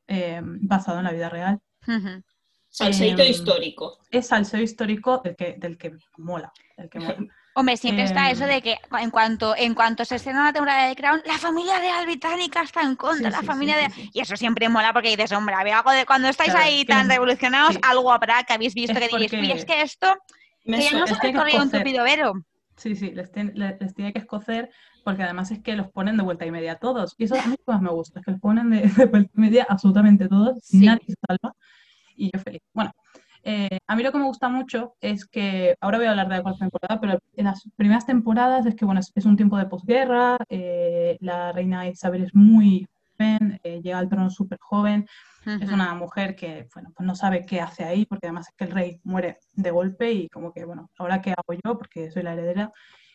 basado en la vida real. Salseito histórico. Es salseo histórico del que, del que mola. Del que mola. Hombre, siempre está eso de que en cuanto, en cuanto se estrena la temporada de Crown, la familia real británica está en contra, la familia de... Y eso siempre mola porque dices, hombre, había algo de cuando estáis ahí tan revolucionados, algo habrá que habéis visto que diréis, es que esto, que ya no se corrido un tupido vero. Sí, sí, les, les, tiene que escocer porque además es que los ponen de vuelta y media todos. Y eso a mí más me gusta, es que los ponen de, vuelta y media absolutamente todos, nadie se salva. Y yo feliz. Bueno, eh, a mí lo que me gusta mucho es que, ahora voy a hablar de la cuarta temporada, pero en las primeras temporadas es que, bueno, es, un tiempo de posguerra, eh, la reina Isabel es muy joven, eh, llega al trono súper joven, es una mujer que, bueno, pues no sabe qué hace ahí, porque además es que el rey muere de golpe y como que, bueno, ahora qué hago yo, porque soy la heredera.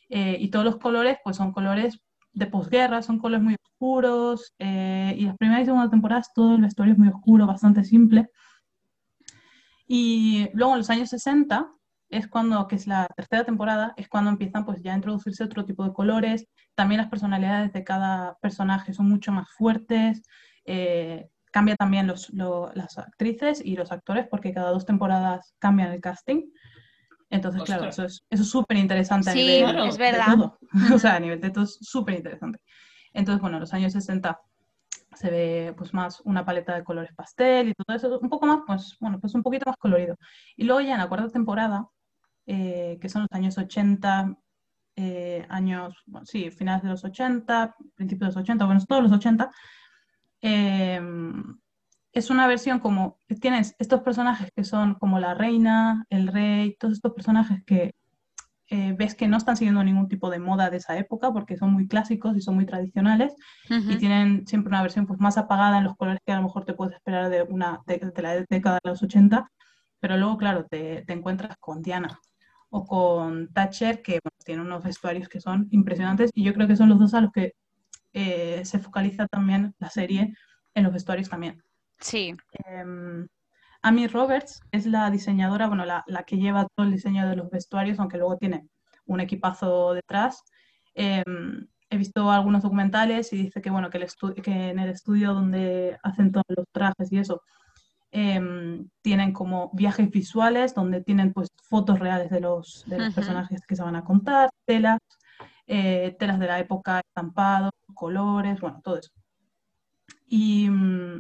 y todos los colores, pues son colores de posguerra, son colores muy oscuros, y las primeras y segunda temporadas todo el vestuario es muy oscuro, bastante simple. Y luego en los años 60 es cuando, que es la tercera temporada, es cuando empiezan pues ya a introducirse otro tipo de colores. También las personalidades de cada personaje son mucho más fuertes. Eh, cambia también los, las actrices y los actores porque cada dos temporadas cambian el casting. Entonces, claro, eso es súper interesante a nivel es verdad. de todo. o sea, a nivel de todo es súper interesante. Entonces, bueno, en los años 60 se ve pues más una paleta de colores pastel y todo eso, un poco más, pues bueno, pues un poquito más colorido. Y luego ya en la cuarta temporada, eh, que son los años 80, eh, años, sí, finales de los 80, principios de los 80, bueno, todos los 80, eh, es una versión como, tienes estos personajes que son como la reina, el rey, todos estos personajes que eh, ves que no están siguiendo ningún tipo de moda de esa época porque son muy clásicos y son muy tradicionales y tienen siempre una versión pues, más apagada en los colores que a lo mejor te puedes esperar de, una, de, la década de los 80, pero luego, claro, te, te encuentras con Diana o con Thatcher, que tienen unos vestuarios que son impresionantes y yo creo que son los dos a los que eh, se focaliza también la serie en los vestuarios también. Sí. Em, Amy Roberts es la diseñadora, bueno, la, que lleva todo el diseño de los vestuarios, aunque luego tiene un equipazo detrás. Em, he visto algunos documentales y dice que, bueno, que, el que en el estudio donde hacen todos los trajes y eso, em, tienen como viajes visuales donde tienen pues fotos reales de los, de los personajes que se van a contar, telas, eh, telas de la época, estampados, colores, bueno, todo eso. Y, mm,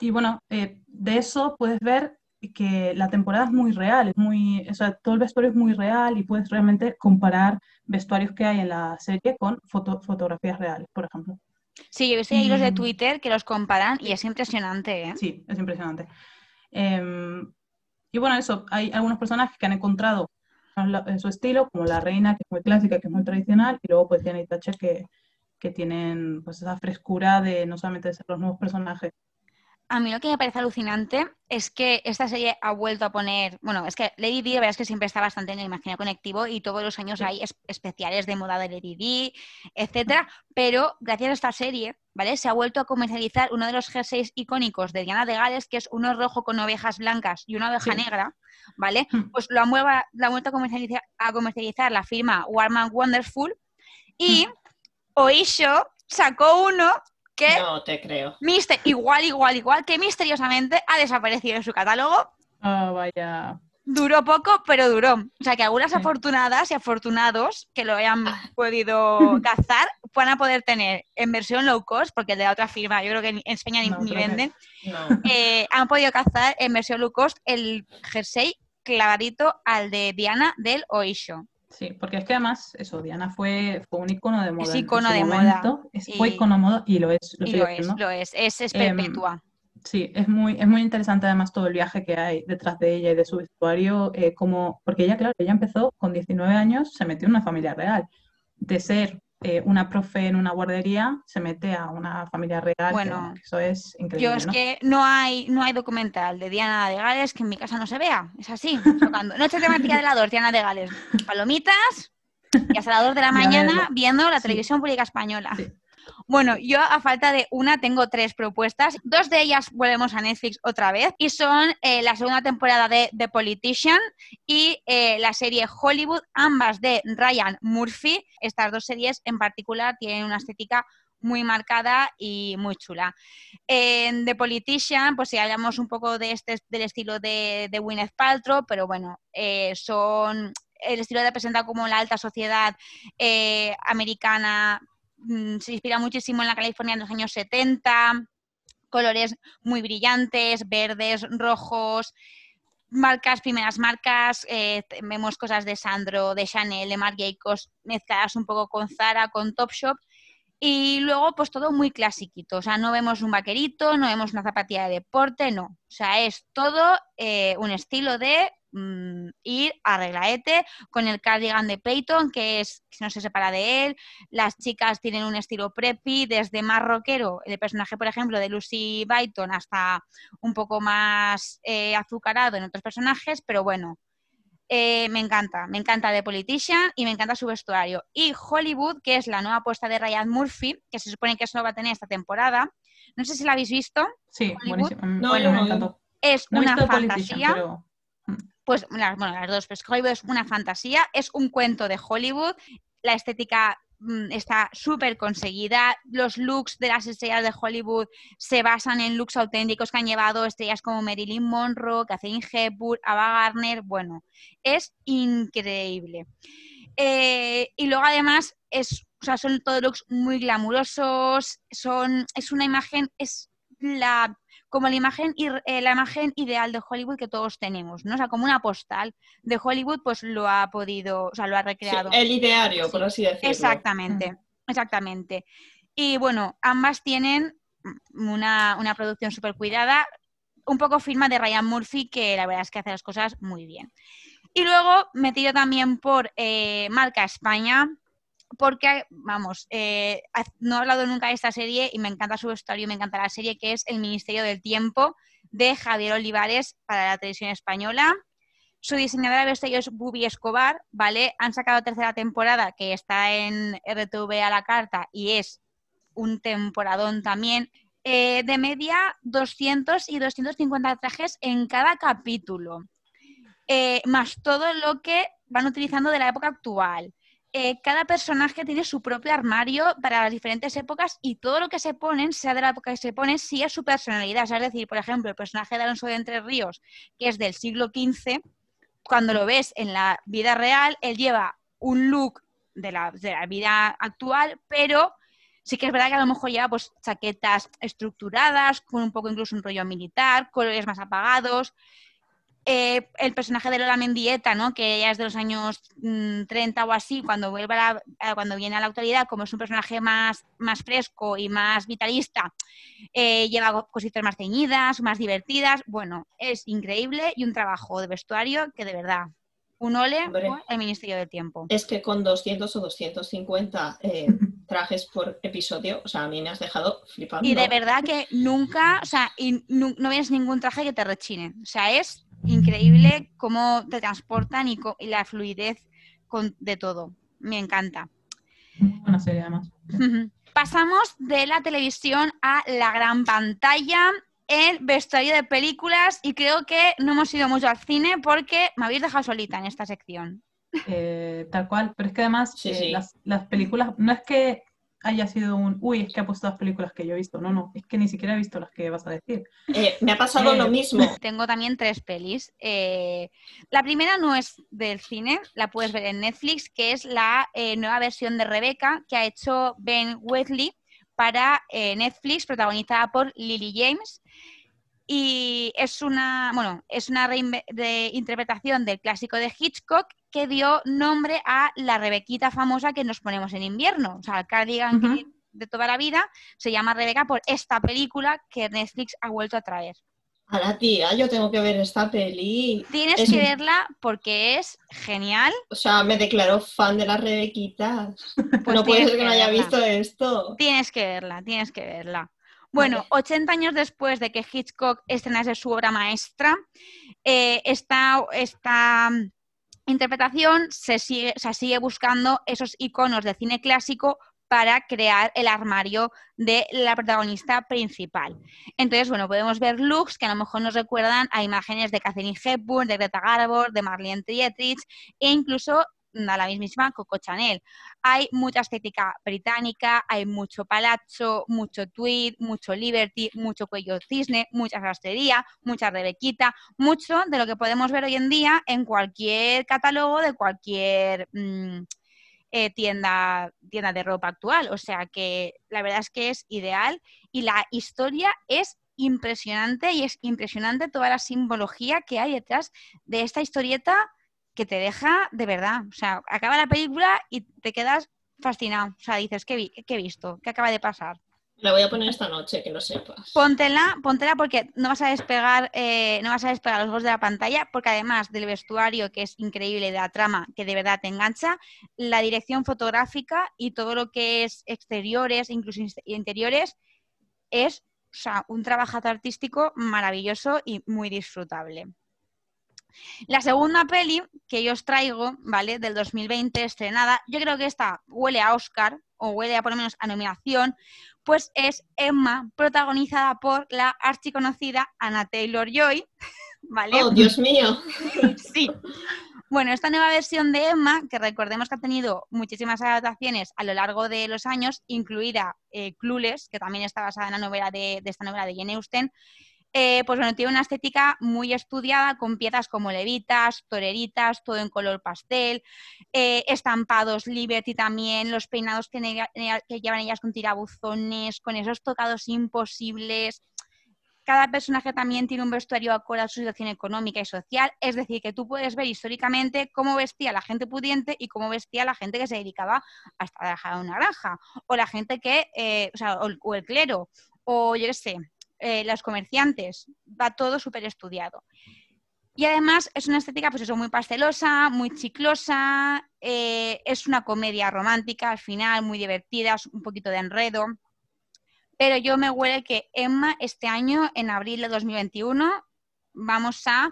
y bueno, eh, de eso puedes ver que la temporada es muy real, es muy, o sea, todo el vestuario es muy real y puedes realmente comparar vestuarios que hay en la serie con fotografías reales, por ejemplo. Sí, yo he visto hilos de Twitter que los comparan y es impresionante. ¿eh? Sí, es impresionante. Em, y bueno, eso, hay algunos personajes que han encontrado su estilo, como la reina, que es muy clásica, que es muy tradicional, y luego pues Diana y Thatcher que, que tienen pues esa frescura de no solamente de ser los nuevos personajes, a mí lo que me parece alucinante es que esta serie ha vuelto a poner, bueno, es que Lady Di, la verdad es que siempre está bastante en el imaginario conectivo y todos los años hay especiales de moda de Lady Di, etcétera, pero gracias a esta serie, ¿vale? Se ha vuelto a comercializar uno de los jerseys icónicos de Diana de Gales, que es uno rojo con ovejas blancas y una oveja negra, ¿vale? Hmm. Pues lo ha, vuelto a comercializar, a comercializar la firma Warm and Wonderful y hmm. Oisho sacó uno no te creo. Mister, igual, igual, igual, que misteriosamente ha desaparecido en su catálogo. Ah, vaya. Duró poco, pero duró. O sea que algunas afortunadas y afortunados que lo hayan ah. podido cazar van a poder tener en versión low cost, porque el de la otra firma yo creo que en España ni, venden, eh, han podido cazar en versión low cost el jersey clavadito al de Diana del Oisho. Sí, porque es que además, eso, Diana fue, fue un icono de moda. Es icono de moda. fue icono de moda y lo es. Lo, y lo es, lo es, es, es em, perpetua. sí, es muy, es muy interesante además todo el viaje que hay detrás de ella y de su vestuario, eh, como, porque ella, claro, ella empezó con 19 años, se metió en una familia real. De ser eh, una profe en una guardería se mete a una familia real. Bueno, eso es increíble. Yo es que no hay, no hay documental de Diana de Gales que en mi casa no se vea. Es así, tocando. Noche temática de la 2, Diana de Gales. Palomitas y hasta las 2 de la mañana viendo la televisión pública española. Bueno, yo a falta de una tengo tres propuestas. Dos de ellas volvemos a Netflix otra vez y son eh, la segunda temporada de The Politician y eh, la serie Hollywood, ambas de Ryan Murphy. Estas dos series en particular tienen una estética muy marcada y muy chula. En The Politician, pues si hablamos un poco de este, del estilo de, de Gwyneth Paltrow, pero bueno, eh, son el estilo de presentar como la alta sociedad americana se inspira muchísimo en la California de los años 70, colores muy brillantes, verdes, rojos, marcas, primeras marcas, eh, vemos cosas de Sandro, de Chanel, de Marc Jacobs, mezcladas un poco con Zara, con Topshop, y luego, pues todo muy clasiquito. O sea, no vemos un vaquerito, no vemos una zapatilla de deporte, no. O sea, es todo eh, un estilo de mm, ir a reglaete con el cardigan de Peyton, que es, no se separa de él. Las chicas tienen un estilo preppy, desde más rockero, el personaje, por ejemplo, de Lucy Byton, hasta un poco más eh, azucarado en otros personajes, pero bueno, eh, me encanta, me encanta The Politician y me encanta su vestuario. Y Hollywood, que es la nueva apuesta de Ryan Murphy, que se supone que eso va a tener esta temporada. No sé si la habéis visto. Sí, buenísimo. No, bueno, me encantó. Es una fantasía. Mm. Pues bueno, las dos, pues Hollywood es una fantasía, es un cuento de Hollywood. La estética Mm, está súper conseguida. Los looks de las estrellas de Hollywood se basan en looks auténticos que han llevado estrellas como Marilyn Monroe, Catherine Hepburn, Ava Gardner. Bueno, es increíble. Eh, y luego además es, son todos looks muy glamurosos, son, es una imagen, es la como la imagen, eh, la imagen ideal de Hollywood que todos tenemos, ¿no? O sea, como una postal de Hollywood, pues lo ha podido, o sea, lo ha recreado. el ideario, por así decirlo. Exactamente, exactamente. Y bueno, ambas tienen una, una producción súper cuidada, un poco firma de Ryan Murphy, que la verdad es que hace las cosas muy bien. Y luego metido también por eh, Marca España, porque, vamos, eh, no he hablado nunca de esta serie y me encanta su vestuario, me encanta la serie, que es El Ministerio del Tiempo de Javier Olivares para la televisión española. Su diseñadora de vestuario es Bubi Escobar, ¿vale? Han sacado tercera temporada que está en RTV a la carta y es un temporadón también. Eh, de media 200 y 250 trajes en cada capítulo, eh, más todo lo que van utilizando de la época actual. Eh, cada personaje tiene su propio armario para las diferentes épocas y todo lo que se ponen, sea de la época que se ponen, sigue su personalidad. es decir, por ejemplo, el personaje de Alonso de Entre Ríos, que es del siglo XV, cuando lo ves en la vida real, él lleva un look de la, de la vida actual, pero sí que es verdad que a lo mejor lleva pues chaquetas estructuradas, con un poco incluso un rollo militar, colores más apagados. Eh, el personaje de Lola Mendieta, ¿no? que ya es de los años 30 mm, o así, cuando, vuelve cuando viene a la actualidad, como es un personaje más, más fresco y más vitalista, eh, lleva cositas más ceñidas, más divertidas. Bueno, es increíble y un trabajo de vestuario que de verdad, un ole el Ministerio del Tiempo. Es que con 200 o 250 eh, trajes por episodio, o sea, a mí me has dejado flipando. Y de verdad que nunca, o sea, no, no ves ningún traje que te rechine. O sea, es increíble cómo te transportan y, la fluidez de todo. Me encanta. Buena serie, además. Pasamos de la televisión a la gran pantalla, el vestuario de películas y creo que no hemos ido mucho al cine porque me habéis dejado solita en esta sección. Eh, tal cual, pero es que además eh, Las, las, películas, no es que haya sido un, uy, es que ha puesto las películas que yo he visto. No, no, es que ni siquiera he visto las que vas a decir. Eh, me ha pasado lo eh, mismo. Tengo también tres pelis. Eh, la primera no es del cine, la puedes ver en Netflix, que es la nueva versión de Rebeca que ha hecho Ben Wheatley para Netflix, protagonizada por Lily James. Y es una, bueno, es una reinterpretación del clásico de Hitchcock que dio nombre a la Rebequita famosa que nos ponemos en invierno. O sea, el cardigan de toda la vida se llama Rebeca por esta película que Netflix ha vuelto a traer. A la tía, yo tengo que ver esta peli. Tienes que verla porque es genial. O sea, me declaro fan de las Rebequitas. Pues no puede ser que no haya visto esto. Tienes que verla, tienes que verla. Bueno, 80 años después de que Hitchcock estrenase su obra maestra, eh, está interpretación se sigue, se sigue buscando esos iconos de cine clásico para crear el armario de la protagonista principal. Entonces, bueno, podemos ver looks que a lo mejor nos recuerdan a imágenes de Catherine Hepburn, de Greta Garbo, de Marlene Dietrich e incluso a la misma Coco Chanel. Hay mucha estética británica, hay mucho palacho, mucho tweed, mucho liberty, mucho cuello cisne, mucha sastrería, mucha rebequita, mucho de lo que podemos ver hoy en día en cualquier catálogo de cualquier... Mm, eh, tienda, tienda de ropa actual. O sea que la verdad es que es ideal y la historia es impresionante y es impresionante toda la simbología que hay detrás de esta historieta que te deja de verdad. O sea, acaba la película y te quedas fascinado. O sea, dices, ¿qué, qué he visto? ¿Qué acaba de pasar? La voy a poner esta noche, que lo sepas. Póntela, póntela porque no vas a despegar, eh, no vas a despegar los ojos de la pantalla, porque además del vestuario que es increíble, de la trama que de verdad te engancha, la dirección fotográfica y todo lo que es exteriores, incluso interiores, es un trabajo artístico maravilloso y muy disfrutable. La segunda peli que yo os traigo, ¿vale? Del 2020, estrenada, yo creo que esta huele a Oscar, o huele a por lo menos a nominación, pues es Emma, protagonizada por la archiconocida Anna Taylor Joy. ¿Vale? ¡Oh, Dios mío! sí. Bueno, esta nueva versión de Emma, que recordemos que ha tenido muchísimas adaptaciones a lo largo de los años, incluida eh, Clueless, que también está basada en la novela de, de esta novela de Jane Austen, eh, pues bueno, tiene una estética muy estudiada con piezas como levitas, toreritas, todo en color pastel, eh, estampados Liberty también, los peinados que, llevan ellas con tirabuzones, con esos tocados imposibles. Cada personaje también tiene un vestuario acorde a su situación económica y social, es decir, que tú puedes ver históricamente cómo vestía la gente pudiente y cómo vestía la gente que se dedicaba a trabajar en una granja, o la gente que, eh, o, sea, o el clero, o yo qué sé, eh, los comerciantes, va todo súper estudiado. Y además es una estética, pues muy pastelosa, muy chiclosa, eh, es una comedia romántica al final, muy divertida, un poquito de enredo. Pero yo me huele que Emma este año, en abril de 2021, vamos a,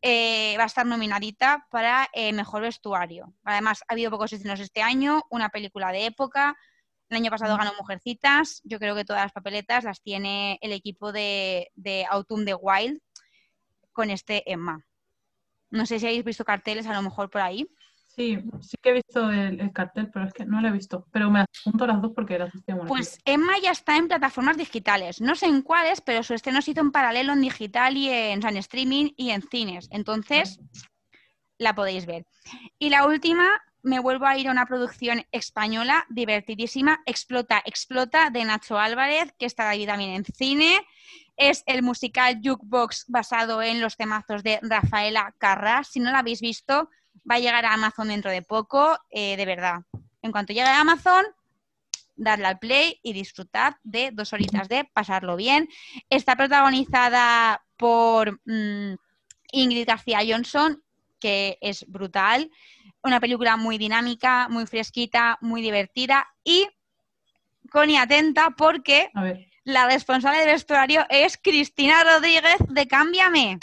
eh, va a estar nominadita para mejor vestuario. Además, ha habido pocos estrenos este año, una película de época, el año pasado ganó Mujercitas, yo creo que todas las papeletas las tiene el equipo de, de Autumn the Wild con este Emma. No sé si habéis visto carteles a lo mejor por ahí. Sí, sí que he visto el, cartel, pero es que no lo he visto. Pero me apunto las dos porque las estoy Pues Emma ya está en plataformas digitales. No sé en cuáles, pero su estreno se hizo en paralelo en digital y en, en streaming y en cines. Entonces, la podéis ver. Y la última me vuelvo a ir a una producción española divertidísima, Explota, Explota, de Nacho Álvarez, que está ahí también en cine. Es el musical Jukebox basado en los temazos de Rafaela Carras. Si no lo habéis visto, va a llegar a Amazon dentro de poco, eh, de verdad. En cuanto llegue a Amazon, darle al play y disfrutad de dos horitas de pasarlo bien. Está protagonizada por mm, Ingrid García Johnson, que es brutal una película muy dinámica, muy fresquita, muy divertida y Connie atenta porque la responsable del vestuario es Cristina Rodríguez de Cámbiame.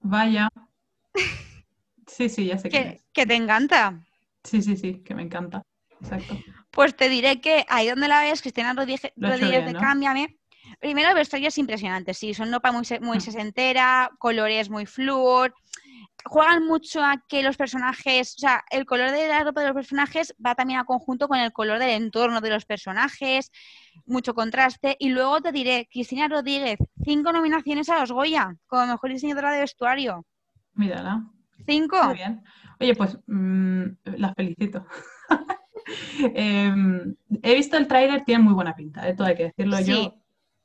Vaya. Sí, sí, ya sé que, que te encanta. Sí, sí, sí, que me encanta. Exacto. Pues te diré que ahí donde la ves, Cristina Rodríguez, de Cámbiame. Primero el vestuario es impresionante, sí, son ropa muy, muy sesentera, colores muy flúor, juegan mucho a que los personajes, o sea, el color de la ropa de los personajes va también a conjunto con el color del entorno de los personajes, mucho contraste. Y luego te diré, Cristina Rodríguez, cinco nominaciones a los Goya como mejor diseñadora de vestuario. Mírala. Cinco. Muy bien. Oye, pues mm, las felicito. Em, he visto el tráiler, tiene muy buena pinta, de ¿eh? todo hay que decirlo yo.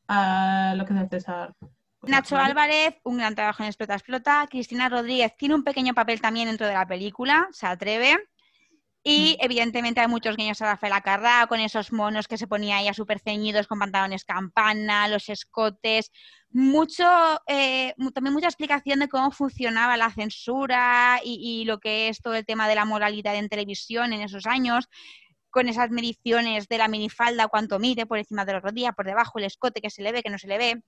A lo que es César Nacho Álvarez, un gran trabajo en Explota Explota. Cristina Rodríguez tiene un pequeño papel también dentro de la película, se atreve. Y mm. evidentemente hay muchos guiños a Rafael Acarrá con esos monos que se ponía ya súper ceñidos con pantalones campana, los escotes, mucho, eh, también mucha explicación de cómo funcionaba la censura y, y, lo que es todo el tema de la moralidad en televisión en esos años, con esas mediciones de la minifalda, cuánto mide por encima de los rodillas, por debajo, el escote que se le ve, que no se le ve.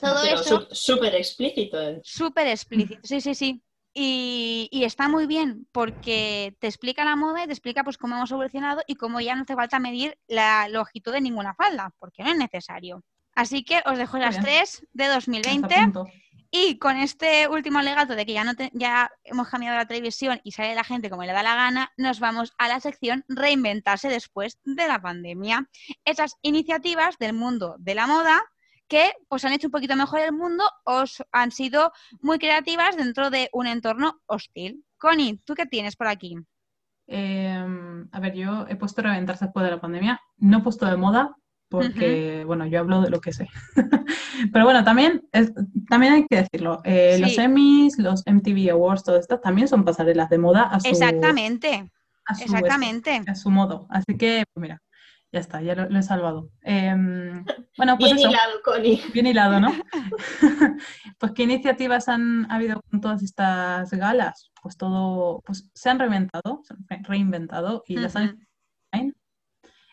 Todo eso. Súper explícito. Súper explícito, sí, sí, sí. Y, está muy bien porque te explica la moda y te explica pues cómo hemos evolucionado y cómo ya no hace falta medir la longitud de ninguna falda, porque no es necesario. Así que os dejo las tres de 2020 y con este último alegato de que ya, no ya hemos cambiado la televisión y sale la gente como le da la gana, nos vamos a la sección reinventarse después de la pandemia. Esas iniciativas del mundo de la moda que pues han hecho un poquito mejor el mundo o han sido muy creativas dentro de un entorno hostil. Connie, ¿tú qué tienes por aquí? Em, a ver, yo he puesto reventarse después de la pandemia. No he puesto de moda porque, bueno, yo hablo de lo que sé. Pero bueno, también, también hay que decirlo. Eh, los Emmys, los MTV Awards, todo esto también son pasarelas de moda a su... Exactamente. Exactamente. a su modo. Así que, pues mira, ya está, ya lo, he salvado. Em, bueno, pues bien hilado, Connie. Bien hilado, ¿no? pues, ¿qué iniciativas han habido con todas estas galas? Pues todo, pues se han reinventado, se han reinventado y las han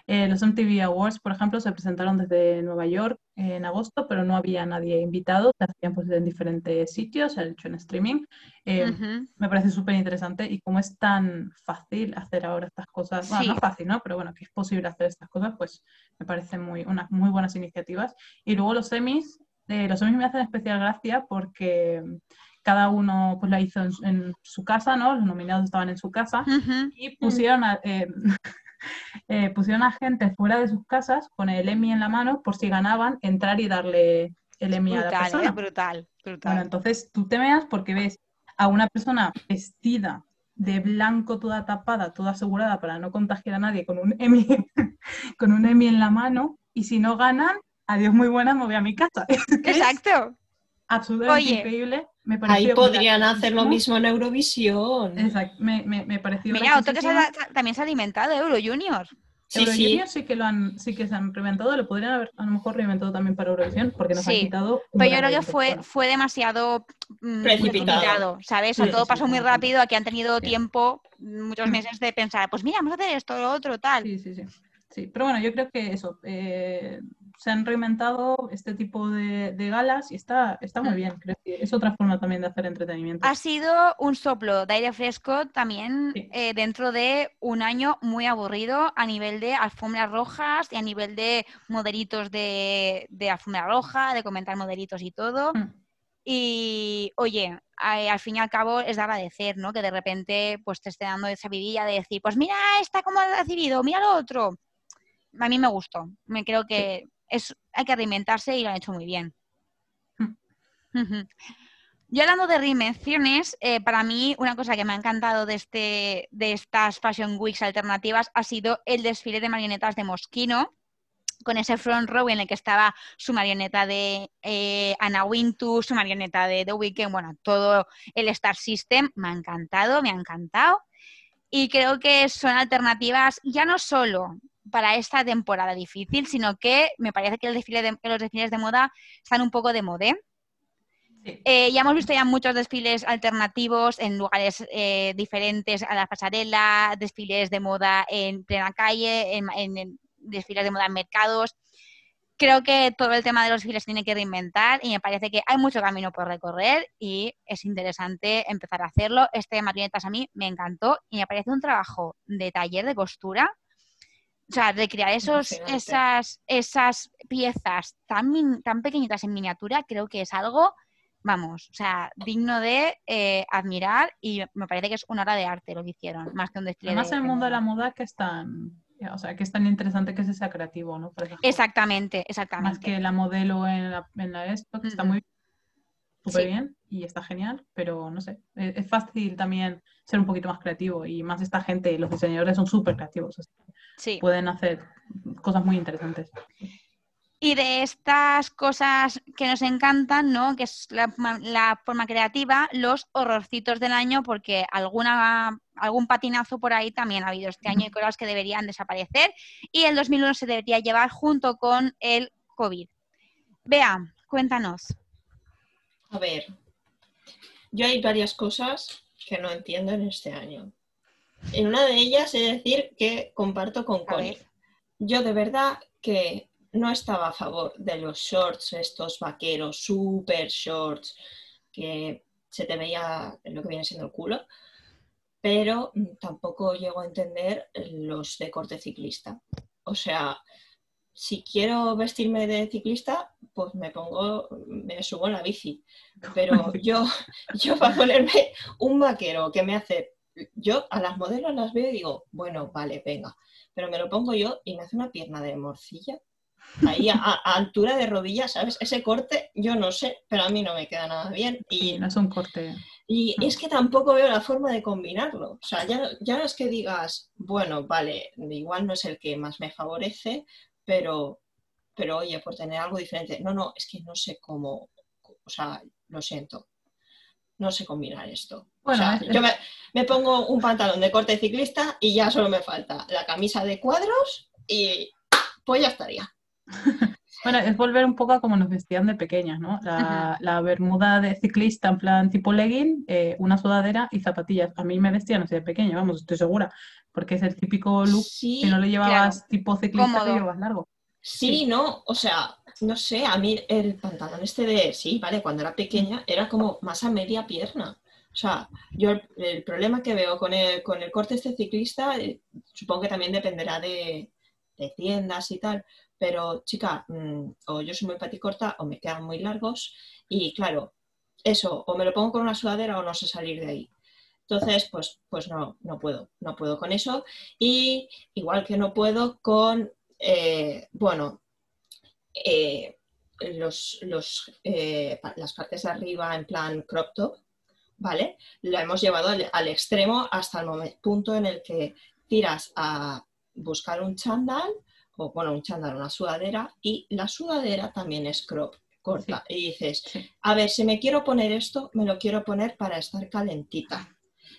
eh, los MTV Awards, por ejemplo, se presentaron desde Nueva York en agosto, pero no había nadie invitado, se hacían pues, en diferentes sitios, se hecho en streaming. Eh, me parece súper interesante y como es tan fácil hacer ahora estas cosas, bueno, no fácil, ¿no? Pero bueno, que es posible hacer estas cosas, pues me parecen muy, unas muy buenas iniciativas. Y luego los semis, eh, los semis me hacen especial gracia porque cada uno pues la hizo en, su casa, ¿no? Los nominados estaban en su casa y pusieron a, eh, pusieron a gente fuera de sus casas con el Emmy en la mano por si ganaban entrar y darle el Emmy a la persona. ¿eh? Brutal, brutal. Bueno, entonces tú te veas porque ves a una persona vestida de blanco, toda tapada, toda asegurada para no contagiar a nadie con un Emmy, con un Emmy en la mano y si no ganan, adiós muy buena, me voy a mi casa. Exacto. Absolutamente increíble. Ahí podrían hacer lo mismo en Eurovisión. Exacto, me, me, me pareció. Mira, otro que también se ha alimentado, Euro Junior. Sí, Euro sí. sí que lo han, sí que se han reinventado, lo podrían haber a lo mejor reinventado también para Eurovisión, porque nos han quitado. Pero yo creo que fue, fue demasiado mm, precipitado, ¿sabes? todo pasó muy rápido, aquí han tenido tiempo, muchos mm. meses de pensar, pues mira, vamos a hacer esto, lo otro, tal. Sí, sí, sí. Sí, pero bueno, yo creo que eso, eh, se han reinventado este tipo de, galas y está, está muy bien. Creo que es otra forma también de hacer entretenimiento. Ha sido un soplo de aire fresco también eh, dentro de un año muy aburrido a nivel de alfombras rojas y a nivel de modelitos de, alfombra roja, de comentar modelitos y todo. Mm. Y oye, al fin y al cabo es de agradecer, ¿no? Que de repente pues te esté dando esa vidilla de decir, pues mira esta cómo ha recibido, mira lo otro. A mí me gustó. Me creo que hay que reinventarse y lo han hecho muy bien. Hmm. Yo hablando de reinvenciones, eh, para mí una cosa que me ha encantado de, este, de estas Fashion Weeks alternativas ha sido el desfile de marionetas de Moschino, con ese front row en el que estaba su marioneta de eh, Anna Wintour, su marioneta de The Weeknd, bueno, todo el Star System. Me ha encantado, me ha encantado. Y creo que son alternativas ya no solo para esta temporada difícil, sino que me parece que, el desfile de, los desfiles de moda están un poco de moda. Eh, ya hemos visto ya muchos desfiles alternativos en lugares eh, diferentes a la pasarela, desfiles de moda en plena calle, en, desfiles de moda en mercados. Creo que todo el tema de los desfiles tiene que reinventar y me parece que hay mucho camino por recorrer y es interesante empezar a hacerlo. Este de marionetas a mí me encantó y me parece un trabajo de taller de costura o sea, recrear esos, esas, esas piezas tan, tan pequeñitas en miniatura creo que es algo, vamos, o sea, digno de eh, admirar y me parece que es una obra de arte lo que hicieron, más que un despliegue. Además, el mundo de la moda que es tan, o sea, que es tan interesante que se sea creativo, ¿no? exactamente, exactamente. Más que la modelo en la, en la esto, que está muy súper bien y está genial, pero no sé, es, es, fácil también ser un poquito más creativo y más esta gente, los diseñadores son súper creativos. Pueden hacer cosas muy interesantes. Y de estas cosas que nos encantan, ¿no? Que es la, forma creativa, los horrorcitos del año, porque alguna, algún patinazo por ahí también ha habido este año y cosas que deberían desaparecer. Y el 2001 se debería llevar junto con el COVID. Vea, cuéntanos. A ver, yo hay varias cosas que no entiendo en este año. En una de ellas he de decir que comparto con Connie. Yo de verdad que no estaba a favor de los shorts, estos vaqueros, super shorts, que se te veía lo que viene siendo el culo, pero tampoco llego a entender los de corte ciclista. O sea, si quiero vestirme de ciclista, pues me pongo, me subo en la bici. Pero yo, yo para ponerme un vaquero que me hace, yo a las modelos las veo y digo, bueno, vale, venga. Pero me lo pongo yo y me hace una pierna de morcilla. Ahí a, altura de rodilla, ¿sabes? Ese corte, yo no sé, pero a mí no me queda nada bien. Y, no es un corte. Y es que tampoco veo la forma de combinarlo. O sea, ya, ya no es que digas, bueno, vale, igual no es el que más me favorece, pero, pero oye, por tener algo diferente. No, no, es que no sé cómo, o sea, lo siento, no sé combinar esto. O sea, yo me, pongo un pantalón de corte ciclista y ya solo me falta la camisa de cuadros y pues ya estaría. Bueno, es volver un poco a como nos vestían de pequeñas, ¿no? La, bermuda de ciclista en plan tipo legging, eh, una sudadera y zapatillas. A mí me vestían así de pequeña, vamos, estoy segura, porque es el típico look que no lo llevabas tipo ciclista, que llevas largo. Sí, no, o sea, no sé, a mí el pantalón este de, sí, vale, cuando era pequeña era como más a media pierna. O sea, yo el, problema que veo con el, con el corte este ciclista, eh, supongo que también dependerá de, de tiendas y tal, pero chica, mm, o yo soy muy paticorta o me quedan muy largos y claro, eso, o me lo pongo con una sudadera o no sé salir de ahí. Entonces, pues, pues no, no puedo, no puedo con eso. Y igual que no puedo con, eh, bueno, eh, los, eh, las partes de arriba en plan crop top, ¿vale? Lo hemos llevado al, extremo hasta el punto en el que tiras a buscar un chándal o bueno, un chándal, una sudadera, y la sudadera también es crop, corta. Y dices, a ver, si me quiero poner esto, me lo quiero poner para estar calentita.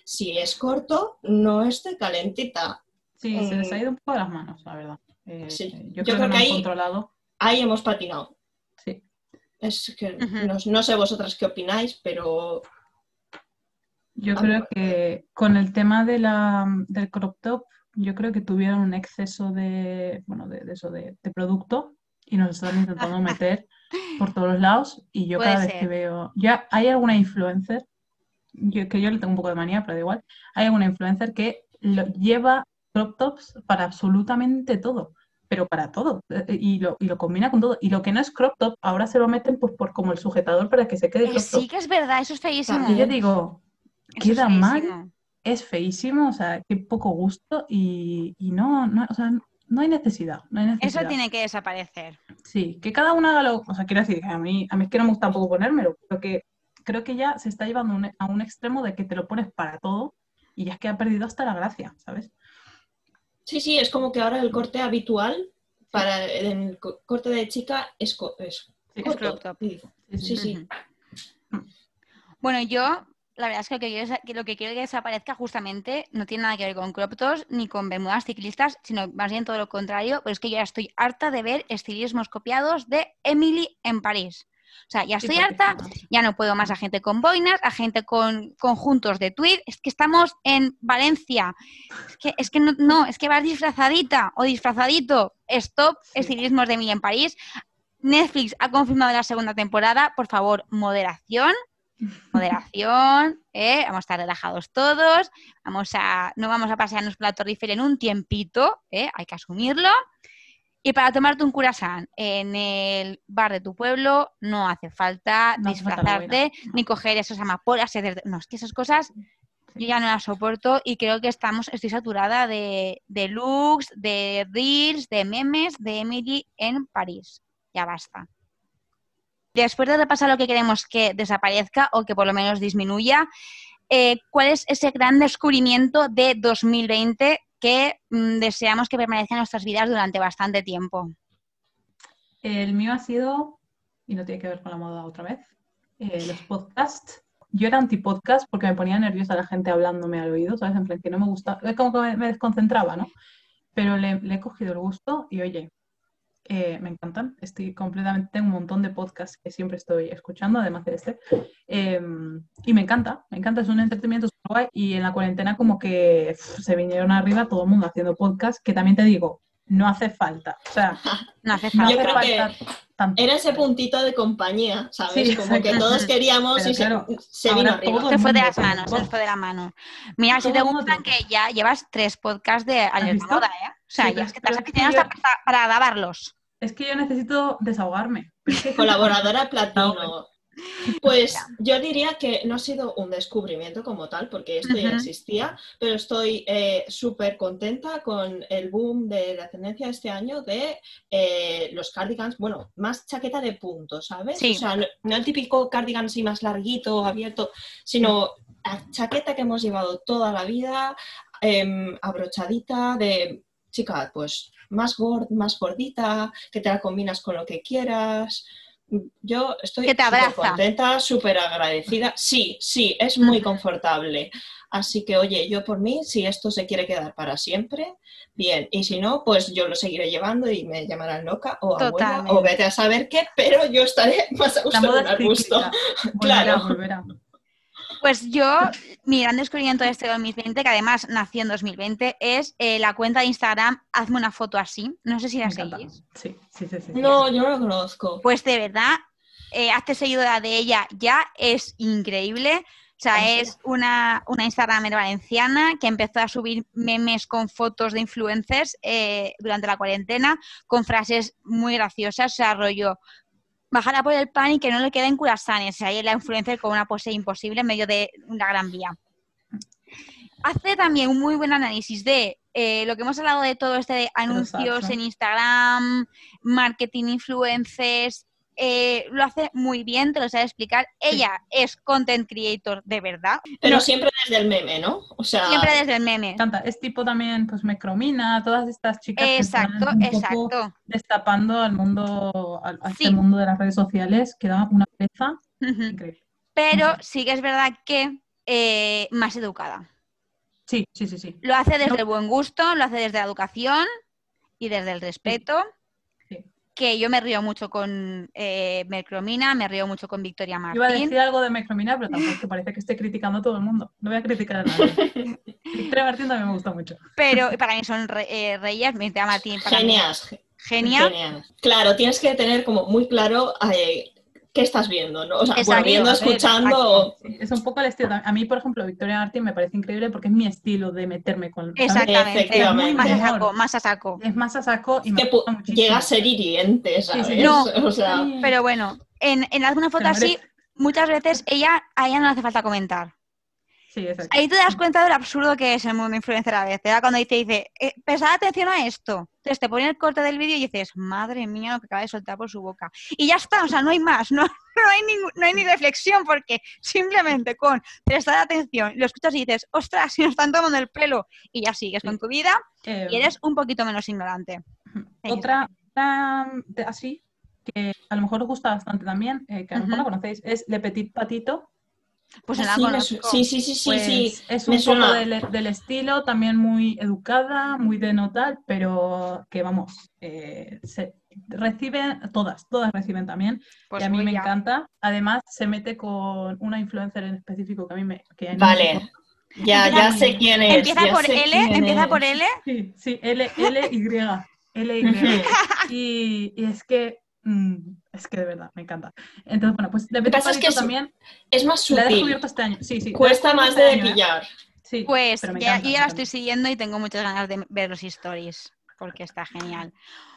Si es corto, no esté calentita. Sí, se les ha mm. ido un poco de las manos, la verdad. Eh, sí. Yo, creo, que, ahí, controlado. ahí hemos patinado. Sí. Es que no, sé vosotras qué opináis, pero yo creo que con el tema de la, del crop top yo creo que tuvieron un exceso de, bueno, de, eso, de, producto y nos están intentando meter por todos lados y yo cada vez que veo, ya hay alguna influencer, yo, que yo le tengo un poco de manía, pero da igual, hay alguna influencer que lo, lleva crop tops para absolutamente todo, pero para todo, eh, eh, y lo, y lo combina con todo, y lo que no es crop top, ahora se lo meten pues por como el sujetador para que se quede crop top. Sí que es verdad, eso es feísimo. Y yo digo, queda mal. es feísimo, o sea, qué poco gusto y, no, no, o sea, no hay, necesidad, Eso tiene que desaparecer. Sí, que cada uno haga lo, o sea, quiero decir, que a mí, a mí es que no me gusta tampoco ponérmelo, pero que creo que ya se está llevando a un extremo de que te lo pones para todo y ya es que ha perdido hasta la gracia, ¿sabes? Sí, sí, es como que ahora el corte habitual para el corte de chica es, es, Sí, sí. Bueno, yo la verdad es que lo que, quiero, que desaparezca justamente no tiene nada que ver con crop ni con bermudas ciclistas, sino más bien todo lo contrario, pero es que yo ya estoy harta de ver estilismos copiados de Emily en París. O sea, ya estoy harta, ya no puedo más a gente con boinas, a gente con conjuntos de tweed. Es que estamos en Valencia. Es que, es que no, no, es que vas disfrazadita o disfrazadito. Stop, estilismos de Emily en París. Netflix ha confirmado la segunda temporada. Por favor, moderación moderación, ¿eh? vamos a estar relajados todos, vamos a, no vamos a pasearnos por la Torre Eiffel en un tiempito, ¿eh? hay que asumirlo. Y para tomarte un curasán en el bar de tu pueblo no hace falta disfrazarte ni coger esas amapolas. No, es que esas cosas yo ya no las soporto y creo que estamos, estoy saturada de, de looks, de reels, de memes de Emily en París. Ya basta. Después de repasar lo que queremos que desaparezca o que por lo menos disminuya, eh, ¿cuál es ese gran descubrimiento de 2020 que mm, deseamos que permanezca en nuestras vidas durante bastante tiempo? El mío ha sido, y no tiene que ver con la moda otra vez, eh, los podcasts. Yo era anti-podcast porque me ponía nerviosa la gente hablándome al oído, ¿sabes? En plan que no me gusta, es como que me, desconcentraba, ¿no? Pero le, le he cogido el gusto y oye, eh, me encantan. Estoy completamente, tengo un montón de podcasts que siempre estoy escuchando, además de este. Em, y me encanta, me encanta, es un entretenimiento. Y en la cuarentena como que se vinieron arriba todo el mundo haciendo podcasts, que también te digo, no hace falta. O sea, no hace falta. Yo creo que era ese puntito de compañía, ¿sabes? Como que todos queríamos y se, vino arriba. Se fue de las manos, se fue de la mano. Mira, si te gustan que ya llevas tres podcasts de Alerta Moda, ¿eh? O sea, ya es que te has hasta para grabarlos. Es que yo necesito desahogarme. Colaboradora platino. Pues yo diría que no ha sido un descubrimiento como tal, porque esto ya existía, pero estoy eh, súper contenta con el boom de la tendencia este año de eh, los cardigans, bueno, más chaqueta de punto, ¿sabes? O sea, no, el típico cardigan así más larguito, abierto, sino la chaqueta que hemos llevado toda la vida, em, abrochadita, de chica, pues más, gord, más gordita, que te la combinas con lo que quieras yo estoy súper contenta, súper agradecida. Sí, sí, es muy confortable. Así que, oye, yo por mí, si esto se quiere quedar para siempre, bien. Y si no, pues yo lo seguiré llevando y me llamarán loca o abuela o vete a saber qué, pero yo estaré más a gusto. claro. Pues yo, mi gran descubrimiento de este 2020, que además nació en 2020, es eh, la cuenta de Instagram Hazme una foto así. No sé si la seguís. Sí, sí, sí, No, yo no la conozco. Pues de verdad, eh, hazte seguidora de ella ya, es increíble. O sea, es una, una Instagramer valenciana que empezó a subir memes con fotos de influencers eh, durante la cuarentena, con frases muy graciosas. O sea, rollo, bajará por el pan y que no le queden curasanes. Ahí la influencer con una pose imposible en medio de una gran vía. Hace también un muy buen análisis de eh, lo que hemos hablado de todo este de anuncios en Instagram, marketing influencers, eh, lo hace muy bien, te lo sabe explicar. Ella es content creator de verdad. Pero siempre desde el meme, ¿no? O sea... Siempre desde el meme. Es tipo también, pues, Mecromina, todas estas chicas exacto, que están un exacto. destapando al mundo, al, este mundo de las redes sociales, que da una peza increíble. Pero sí que es verdad que eh, más educada. Sí, sí, sí, sí. Lo hace desde el buen gusto, lo hace desde la educación y desde el respeto que yo me río mucho con eh, Mercromina, me río mucho con Victoria Martín. Iba a decir algo de Mercromina, pero tampoco parece que esté criticando a todo el mundo. No voy a criticar a nadie. Victoria Martín también me gusta mucho. Pero para mí son eh, reyes, Victoria Martín. Genias. Genial. Claro, tienes que tener como muy claro eh, qué estás viendo, ¿no? O sea, viendo, escuchando. es un poco el estilo. A mí, por ejemplo, Victoria Martín me parece increíble porque es mi estilo de meterme con. Exactamente. Es más a saco, más a saco. Es más a saco y me Llega a ser hiriente, ¿sabes? No, pero bueno, en, en alguna foto así, muchas veces ella, a ella no le hace falta comentar. Ahí te das cuenta del absurdo que es el mundo influencer a veces. Cuando dice, dice, eh, atención a esto. Entonces te ponen el corte del vídeo y dices, madre mía, lo que acaba de soltar por su boca. Y ya está, o sea, no hay más, no, no, hay, ni, no hay ni reflexión porque simplemente con prestar atención lo escuchas y dices, ostras, si nos están tomando el pelo y ya sigues con tu vida y em. eres un poquito menos ignorante. Otra, así, que a lo mejor os gusta bastante también, eh, que a lo mejor la conocéis, es Le Petit Patito pues sí, sí, sí, sí, pues sí, Es un poco del, estilo, también muy educada, muy de notar, pero que vamos, eh, se reciben, todas, todas reciben también, pues y a mí me encanta. Además, se mete con una influencer en específico que a mí me... Que vale. ya, ya sé quién es. ¿Empieza por L? ¿Empieza por L? Sí, sí, L, L, Y. L, Y. y es que Mm, es que de verdad, me encanta. Entonces, bueno, pues de pasa es que también. Es más sutil. La he descubierto este año. Sí, sí. Cuesta más de este pillar. Sí, pues ya, yo ya la estoy siguiendo y tengo muchas ganas de ver los stories porque está genial.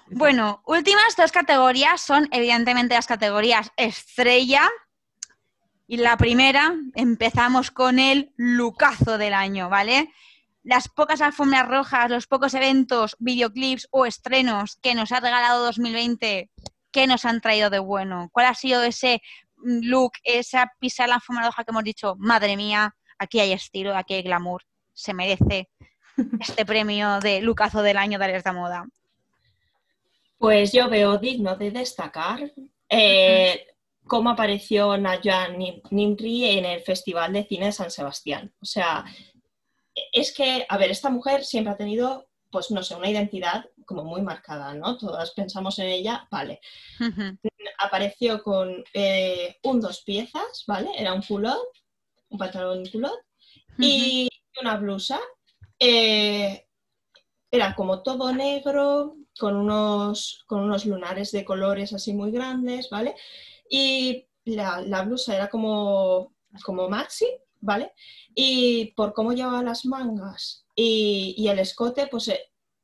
Bueno, últimas dos categorías son evidentemente las categorías estrella. Y la primera, empezamos con el lucazo del año, ¿vale? Las pocas alfombras rojas, los pocos eventos, videoclips o estrenos que nos ha regalado 2020 ¿qué nos han traído de bueno? ¿Cuál ha sido ese mm, look, esa pisar la forma que hemos dicho, madre mía, aquí hay estilo, aquí hay glamour, se merece este premio de lucazo del año de Alerta Moda? Pues yo veo digno de destacar eh, cómo apareció Nayan Nimri en el Festival de Cine de San Sebastián. O sea, es que, a ver, esta mujer siempre ha tenido, pues no sé, una identidad como muy marcada, ¿no? Todas pensamos en ella, vale. Apareció con eh, un dos piezas, ¿vale? Era un culot, un pantalón culot y una blusa. Eh, era como todo negro, con unos, con unos lunares de colores así muy grandes, ¿vale? Y la, la blusa era como, como maxi, ¿vale? Y por cómo llevaba las mangas y, y el escote, pues eh,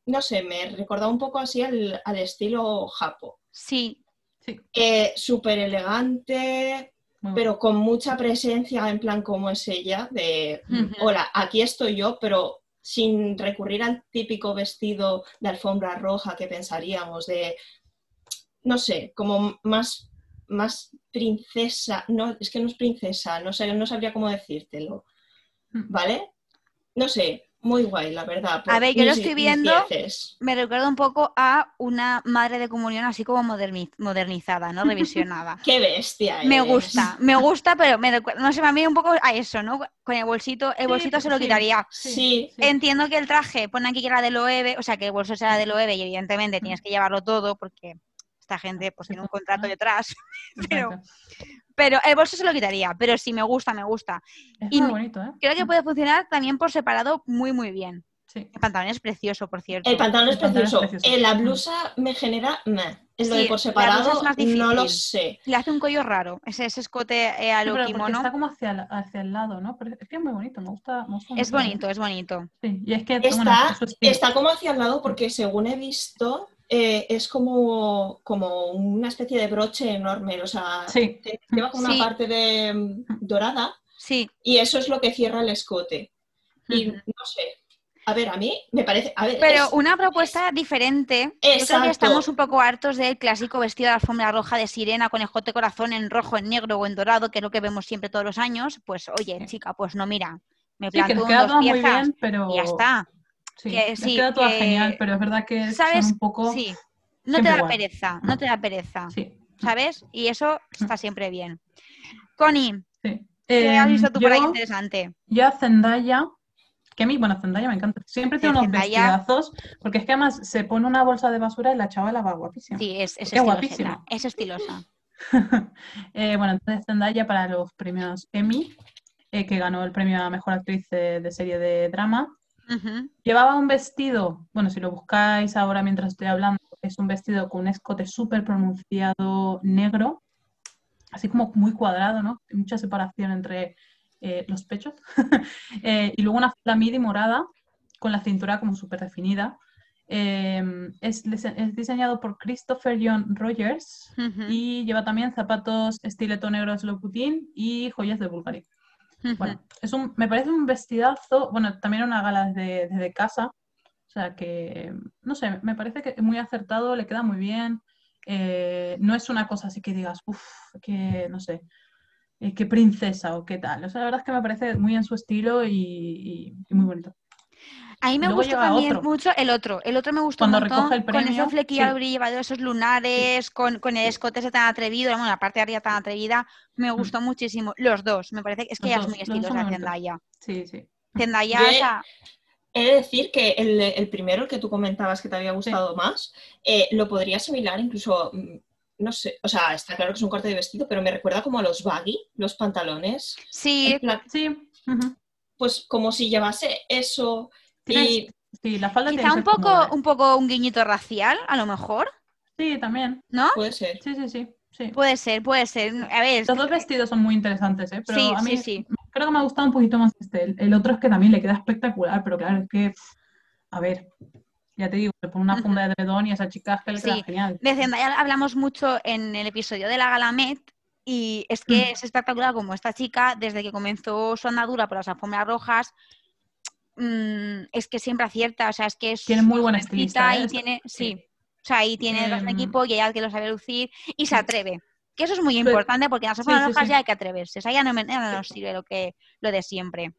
no sé, me recordaba un poco así al, al estilo japo. Sí. Sí. Eh, Súper elegante, pero con mucha presencia, en plan como es ella, de hola, aquí estoy yo, pero sin recurrir al típico vestido de alfombra roja que pensaríamos, de, no sé, como más, más princesa, no, es que no es princesa, no sé, no sabría cómo decírtelo, Mm. ¿vale? No sé, muy guay, la verdad. A ver, yo lo estoy viendo. Me recuerda un poco a una madre de comunión así como moderni- modernizada, ¿no? Revisionada. Qué bestia Me eres. gusta, me gusta, pero me recuerda, no sé, a mí un poco a eso, ¿no? Con el bolsito, el Sí, bolsito se lo sí. quitaría. Sí, Entiendo que el traje, pone aquí que era de Loewe, o sea, que el bolso será de Loewe y evidentemente tienes que llevarlo todo porque esta gente pues tiene un contrato detrás, pero. Pero el bolso se lo quitaría, pero sí me gusta, me gusta. Es y muy bonito, ¿eh? Creo que puede funcionar también por separado muy, muy bien. Sí. El pantalón es precioso, por cierto. El pantalón es El pantalón es precioso. Eh, la blusa me genera. meh. Es lo Sí, de por la blusa separado, es más no lo sé. Le hace un cuello raro, ese, ese escote eh, a lo kimono. está como hacia, la- hacia el lado, ¿no? Pero es que es muy bonito, me gusta. Me gusta Es mucho, bonito, es bonito. Sí, y es que Está, bueno, está como hacia el lado porque, según he visto, eh, es como, como una especie de broche enorme. O sea, Sí, te- lleva como Sí. una parte de mm, dorada Sí. y eso es lo que cierra el escote. Y no sé. A ver, a mí me parece. A ver, Pero es- una propuesta diferente. Yo creo que Exacto. estamos un poco hartos del clásico vestido de alfombra roja de sirena con escote corazón en rojo, en negro o en dorado, que es lo que vemos siempre todos los años. Pues oye, Sí. chica, pues no, mira, me sí, que planto un queda dos muy piezas bien, pero. y ya está. Sí, que sí, queda todas que- genial, pero es verdad que son ¿Sabes? un poco. Sí. No te da igual. pereza, no te da pereza, Sí, ¿sabes? Y eso está siempre bien. Connie, sí. ¿qué has Em, visto tú por ahí yo- interesante? Yo a Zendaya, que a mí, bueno, Zendaya me encanta. Siempre tiene unos Zendaya. vestidazos, porque es que además se pone una bolsa de basura y la chavala va guapísima. Sí, es, es estiloseta, guapísima. es estilosa. Eh, bueno, entonces Zendaya para los premios Emmy, eh, que ganó el premio a Mejor Actriz de, de serie de drama. Llevaba un vestido, bueno, si lo buscáis ahora mientras estoy hablando, es un vestido con un escote súper pronunciado negro, así como muy cuadrado, ¿no? Mucha separación entre eh, los pechos. Eh, y luego una falda midi morada con la cintura como súper definida. Eh, es, es diseñado por Christopher John Rogers y lleva también zapatos estileto negros Louboutin y joyas de Bulgari. Bueno, es un, me parece un vestidazo, bueno, también una gala desde, desde casa, o sea que, no sé, me parece que es muy acertado, le queda muy bien, eh, no es una cosa así que digas, uff, que, no sé, eh, qué princesa o qué tal, o sea, la verdad es que me parece muy en su estilo y, y- y muy bonito. A mí me Luego gusta llega también otro. mucho el otro. El otro me gustó Cuando un montón. recoge el con premio, esos flequillos sí. llevado esos lunares, con, con el escote ese tan atrevido, bueno, la parte de arriba tan atrevida. Me gustó muchísimo. Los dos, me parece que es que Mm. Los ella es dos, muy estilosa, muy bonitos. Zendaya. Sí, sí. Zendaya, Yo o he- sea, He de decir que el, el primero, el que tú comentabas que te había gustado más, eh, lo podría asimilar incluso, mm, no sé, o sea, está claro que es un corte de vestido, pero me recuerda como a los baggy, los pantalones. sí, Sí, pues como si llevase eso Y sí, la falda tiene quizá un poco, cómoda, un poco un guiñito racial, a lo mejor, Sí, también, ¿no? puede ser. sí, sí, sí. sí. Puede ser, puede ser. A ver, Los dos vestidos son muy interesantes, ¿eh? Pero Sí, a mí sí, sí. creo que me ha gustado un poquito más este. El, el otro es que también le queda espectacular, pero claro, es que, a ver, ya te digo, le pone una funda de edredón y a esa chica es que le queda Sí. genial. de Zendaya hablamos mucho en el episodio de la Galamet y es que Mm. es espectacular como esta chica, desde que comenzó su andadura por las alfombras rojas, mm, es que siempre acierta, o sea, es que es Tiene muy buen jovencita estilista, ¿eh? y tiene, sí, o sea, y tiene un Em, equipo y ella que lo sabe lucir y se atreve. Que eso es muy importante porque en las sí, sí. ya hay que atreverse, o sea, ya no, me- ya no nos sirve lo, que, lo de siempre.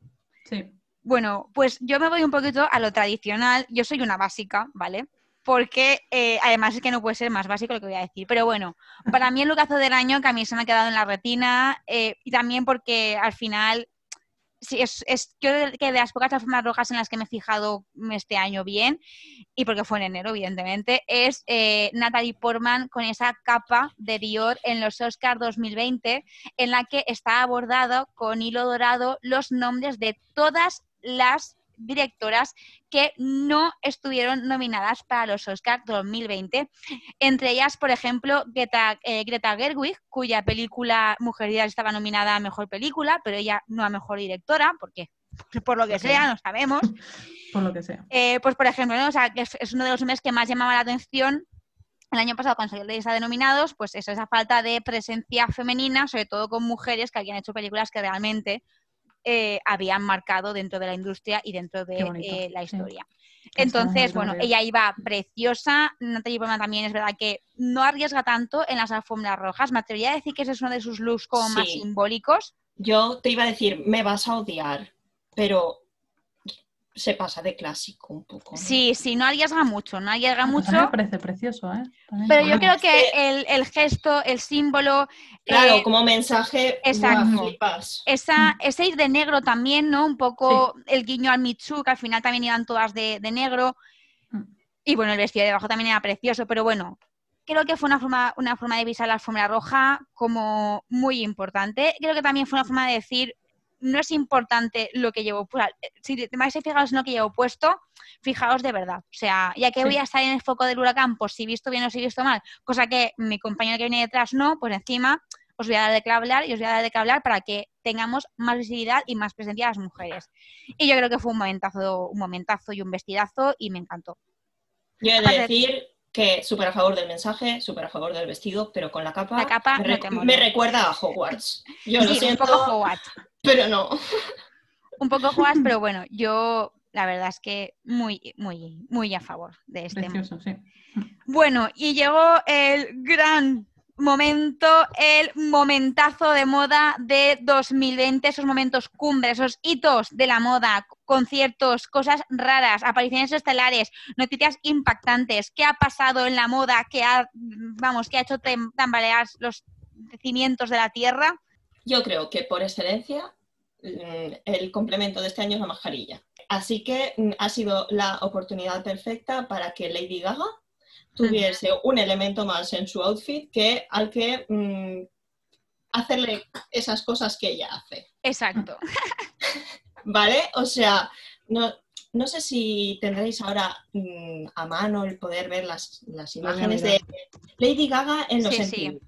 Sí. Bueno, pues yo me voy un poquito a lo tradicional. Yo soy una básica, ¿vale? Porque eh, además es que no puede ser más básico lo que voy a decir. Pero bueno, para mí el lucazo del año que a mí se me ha quedado en la retina eh, y también porque al final, sí, es, es que de las pocas alfombras rojas en las que me he fijado este año bien y porque fue en enero, evidentemente, es eh, Natalie Portman con esa capa de Dior en los Oscars 2020 en la que está abordado con hilo dorado los nombres de todas las directoras que no estuvieron nominadas para los Oscars 2020. Entre ellas, por ejemplo, Greta, eh, Greta Gerwig, cuya película Mujeres estaba nominada a Mejor Película, pero ella no a Mejor Directora, porque por lo que sea, no sabemos. Por lo que sea. Eh, pues, por ejemplo, ¿no? o sea, que es, es, uno de los meses que más llamaba la atención el año pasado cuando salió la lista de nominados, pues eso, esa falta de presencia femenina, sobre todo con mujeres que habían hecho películas que realmente eh, habían marcado dentro de la industria y dentro de eh, la historia. Entonces, bueno, ella iba preciosa. Natalie Portman también es verdad que no arriesga tanto en las alfombras rojas. Me atrevería a decir que ese es uno de sus looks como más simbólicos. Yo te iba a decir, me vas a odiar, pero se pasa de clásico un poco. Sí, sí, no arriesga mucho, no arriesga mucho. Me parece precioso, ¿eh? Pero yo creo que el, el, gesto, el símbolo. Claro, eh, como mensaje. Exacto. Esa, ese ir de negro también, ¿no? Un poco el guiño al Mitsu, que al final también iban todas de, de negro. Mm. Y bueno, el vestido de abajo también era precioso, pero bueno, creo que fue una forma, una forma de visar la alfombra roja como muy importante. Creo que también fue una forma de decir, no es importante lo que llevo puesto. Si te vais a fijaros en lo que llevo puesto, fijaos de verdad. O sea, ya que voy a estar en el foco del huracán, pues si visto bien o si visto mal, cosa que mi compañero que viene detrás no, pues encima os voy a dar de qué hablar y os voy a dar de qué hablar para que tengamos más visibilidad y más presencia de las mujeres. Y yo creo que fue un momentazo, un momentazo y un vestidazo y me encantó. Yo he de decir que súper a favor del mensaje, súper a favor del vestido, pero con la capa, la capa me, recuerda a Hogwarts. Yo lo siento. Un poco Hogwarts pero no. Un poco jugas, pero bueno, yo la verdad es que muy, muy, muy a favor de este. Precioso, sí. Bueno, y llegó el gran momento, el momentazo de moda de 2020, esos momentos cumbres, esos hitos de la moda, conciertos, cosas raras, apariciones estelares, noticias impactantes, qué ha pasado en la moda, que ha, vamos, que ha hecho tambalear los cimientos de la tierra. Yo creo que por excelencia mm, el complemento de este año es la mascarilla. Así que mm, ha sido la oportunidad perfecta para que Lady Gaga tuviese un elemento más en su outfit que al que mm, hacerle esas cosas que ella hace. Exacto. ¿Vale? O sea, no, sé si tendréis ahora a mano el poder ver las, imágenes de Lady Gaga en los sí,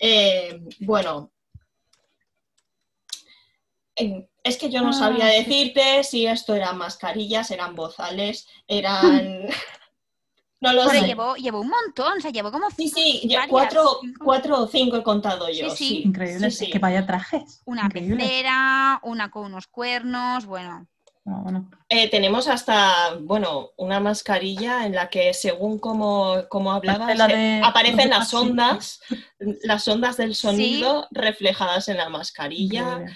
eh, bueno, es que yo no sabía ah, decirte si esto eran mascarillas, eran bozales, eran... no lo sé. Llevó, llevó, un montón, o sea, llevó como... Sí, sí, cuatro, cuatro, o cinco he contado yo. Sí, sí. Increíble, que vaya trajes. Una pecera, una con unos cuernos, bueno. Ah, eh, tenemos hasta, bueno, una mascarilla en la que según como, como hablabas, eh, aparecen las ondas, las ondas del sonido reflejadas en la mascarilla.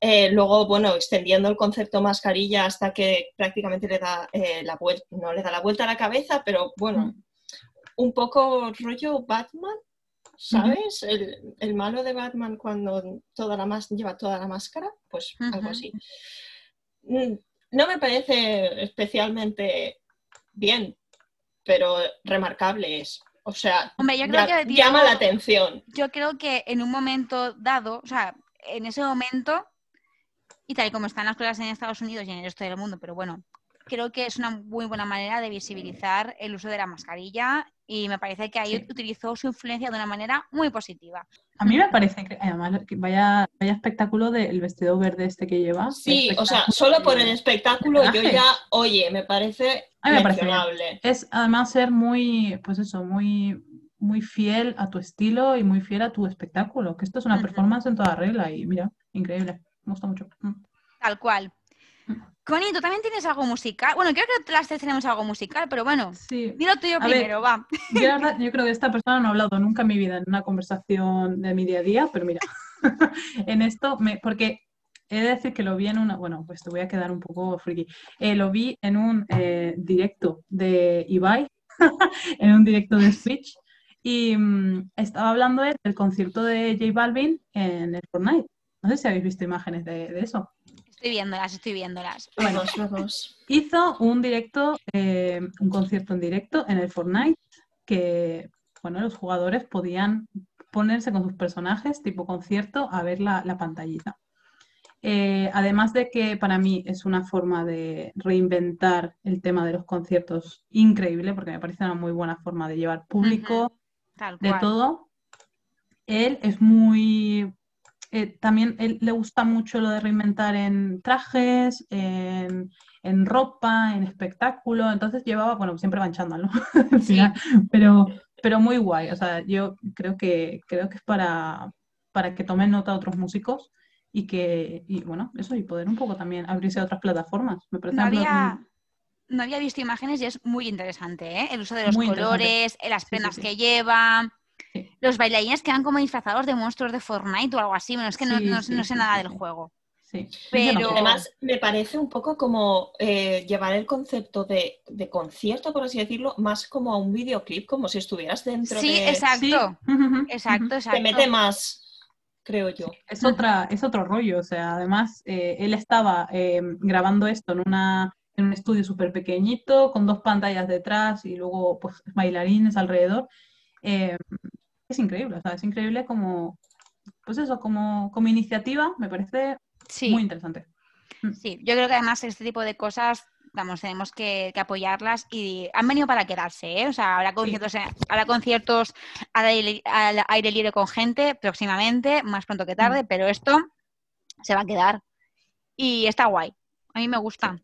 Eh, luego, bueno, extendiendo el concepto mascarilla hasta que prácticamente le da la vuelta, no le da la vuelta a la cabeza, pero bueno, mm. un poco rollo Batman, ¿sabes? el, malo de Batman cuando toda la lleva toda la máscara, pues algo así. Mm, no me parece especialmente bien, pero remarcable es. O sea, llama la atención. Yo creo que en un momento dado, o sea, en ese momento, y tal y como están las cosas en Estados Unidos y en el resto del mundo, pero bueno, creo que es una muy buena manera de visibilizar el uso de la mascarilla y me parece que ahí utilizó su influencia de una manera muy positiva. A mí me parece que vaya, vaya espectáculo del vestido verde este que lleva. Sí, o sea, solo por el espectáculo yo ya, oye, me parece a me parece Es además ser muy, pues eso, muy muy fiel a tu estilo y muy fiel a tu espectáculo, que esto es una performance en toda regla y mira, increíble, me gusta mucho. Mm. Tal cual. Connie, ¿tú también tienes algo musical? Bueno, creo que las tres tenemos algo musical, pero bueno, sí. dilo tuyo primero, va. Yo, creo que esta persona no ha hablado nunca en mi vida en una conversación de mi día a día, pero mira, en esto, me, porque he de decir que lo vi en una, bueno, pues te voy a quedar un poco friki, eh, lo vi en un eh, directo de Ibai, en un directo de Switch, y mm, estaba hablando del concierto de J Balvin en el Fortnite. No sé si habéis visto imágenes de eso. Estoy viéndolas, estoy viéndolas. Bueno, hizo un directo, eh, un concierto en directo en el Fortnite que, bueno, los jugadores podían ponerse con sus personajes tipo concierto a ver la, pantallita. Eh, además de que para mí es una forma de reinventar el tema de los conciertos increíble, porque me parece una muy buena forma de llevar público, de todo. Él es muy... Eh, también él, le gusta mucho lo de reinventar en trajes, en, ropa, en espectáculo. Entonces llevaba, bueno, siempre va en chándal, pero, pero muy guay. O sea, yo creo que, creo que es para, para que tomen nota otros músicos y que, y bueno, eso, y poder un poco también abrirse a otras plataformas. Me parece no, había, no había visto imágenes y es muy interesante, ¿eh? El uso de los colores, las prendas que lleva. Los bailarines quedan como disfrazados de monstruos de Fortnite o algo así. Bueno, es que no, no, sé nada del juego. Sí. Pero además me parece un poco como eh, llevar el concepto de, de, concierto, por así decirlo, más como a un videoclip, como si estuvieras dentro de. Sí, exacto. Exacto, exacto. Te mete más creo yo. Es, otra, es otro rollo, o sea, además eh, él estaba eh, grabando esto en, una, en un estudio súper pequeñito, con dos pantallas detrás y luego pues bailarines alrededor. Eh, es increíble, o sea, es increíble como, pues eso, como, como iniciativa, me parece muy interesante. Mm. Sí, yo creo que además este tipo de cosas vamos, tenemos que, apoyarlas y han venido para quedarse, ¿eh? O sea, habrá conciertos, conciertos al aire, libre con gente próximamente, más pronto que tarde, mm. pero esto se va a quedar. Y está guay. A mí me gusta.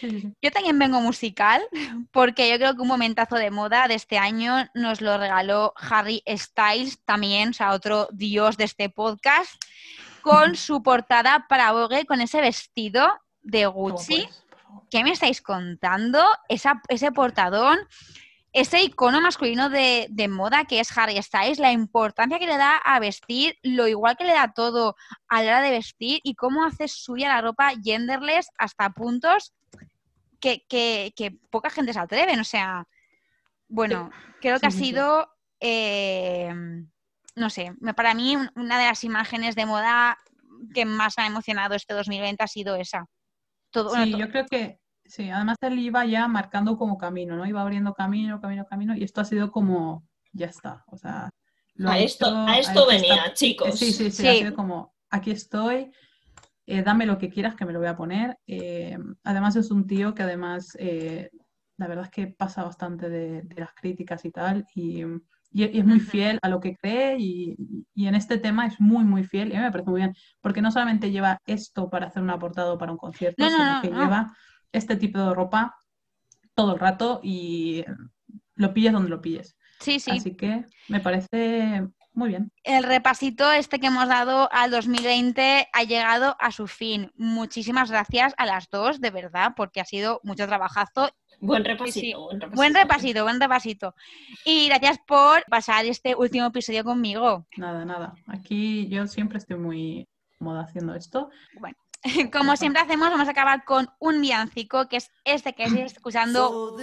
Yo también vengo musical, porque yo creo que un momentazo de moda de este año nos lo regaló Harry Styles, también, o sea, otro dios de este podcast, con su portada para Vogue, con ese vestido de Gucci. ¿qué me estáis contando? ese portadón, ese icono masculino de, moda que es Harry Styles, la importancia que le da a vestir, lo igual que le da todo a la hora de vestir y cómo hace suya la ropa genderless hasta puntos que, poca gente se atreven. O sea, bueno, creo que ha sido, eh, no sé, para mí una de las imágenes de moda que más me ha emocionado este 2020 ha sido esa sí, yo creo que sí, además él iba ya marcando como camino, ¿no? Iba abriendo camino, camino, camino, y esto ha sido como, ya está, o sea... a, esto, a esto venía, chicos. Sí, sí, sí, ha sido como, aquí estoy, eh, dame lo que quieras que me lo voy a poner. Eh, además es un tío que además, eh, la verdad es que pasa bastante de, las críticas y tal, y, es muy fiel a lo que cree y, en este tema es muy, muy fiel y a mí me parece muy bien, porque no solamente lleva esto para hacer un aportado para un concierto, sino que lleva este tipo de ropa todo el rato y lo pilles donde lo pilles. Sí, sí. Así que me parece muy bien. El repasito este que hemos dado al 2020 ha llegado a su fin. Muchísimas gracias a las dos, de verdad, porque ha sido mucho trabajazo. Buen repasito, buen repasito. Buen repasito, buen repasito. Y gracias por pasar este último episodio conmigo. Nada, nada. Aquí yo siempre estoy muy cómoda haciendo esto. Bueno. Como siempre hacemos, vamos a acabar con un villancico, que es este que estoy escuchando.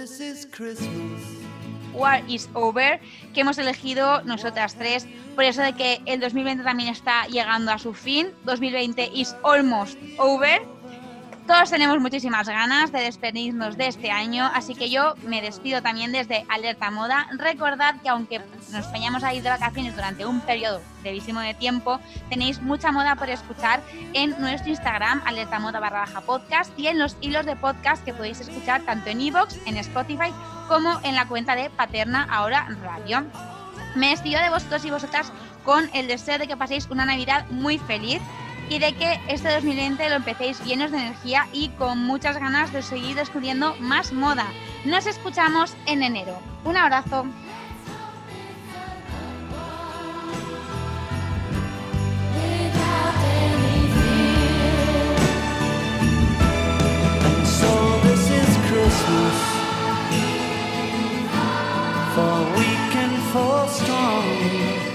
War is Over, que hemos elegido nosotras tres, por eso de que el 2020 también está llegando a su fin, 2020 is almost over. Todos tenemos muchísimas ganas de despedirnos de este año, así que yo me despido también desde Alerta Moda. Recordad que aunque nos vayamos a ir de vacaciones durante un periodo brevísimo de tiempo, tenéis mucha moda por escuchar en nuestro Instagram, Alerta Moda barra baja podcast, y en los hilos de podcast que podéis escuchar tanto en iVoox, en Spotify, como en la cuenta de Paterna Ahora Radio. Me despido de vosotros y vosotras con el deseo de que paséis una Navidad muy feliz y de que este 2020 lo empecéis llenos de energía y con muchas ganas de seguir descubriendo más moda. Nos escuchamos en enero. Un abrazo. Stop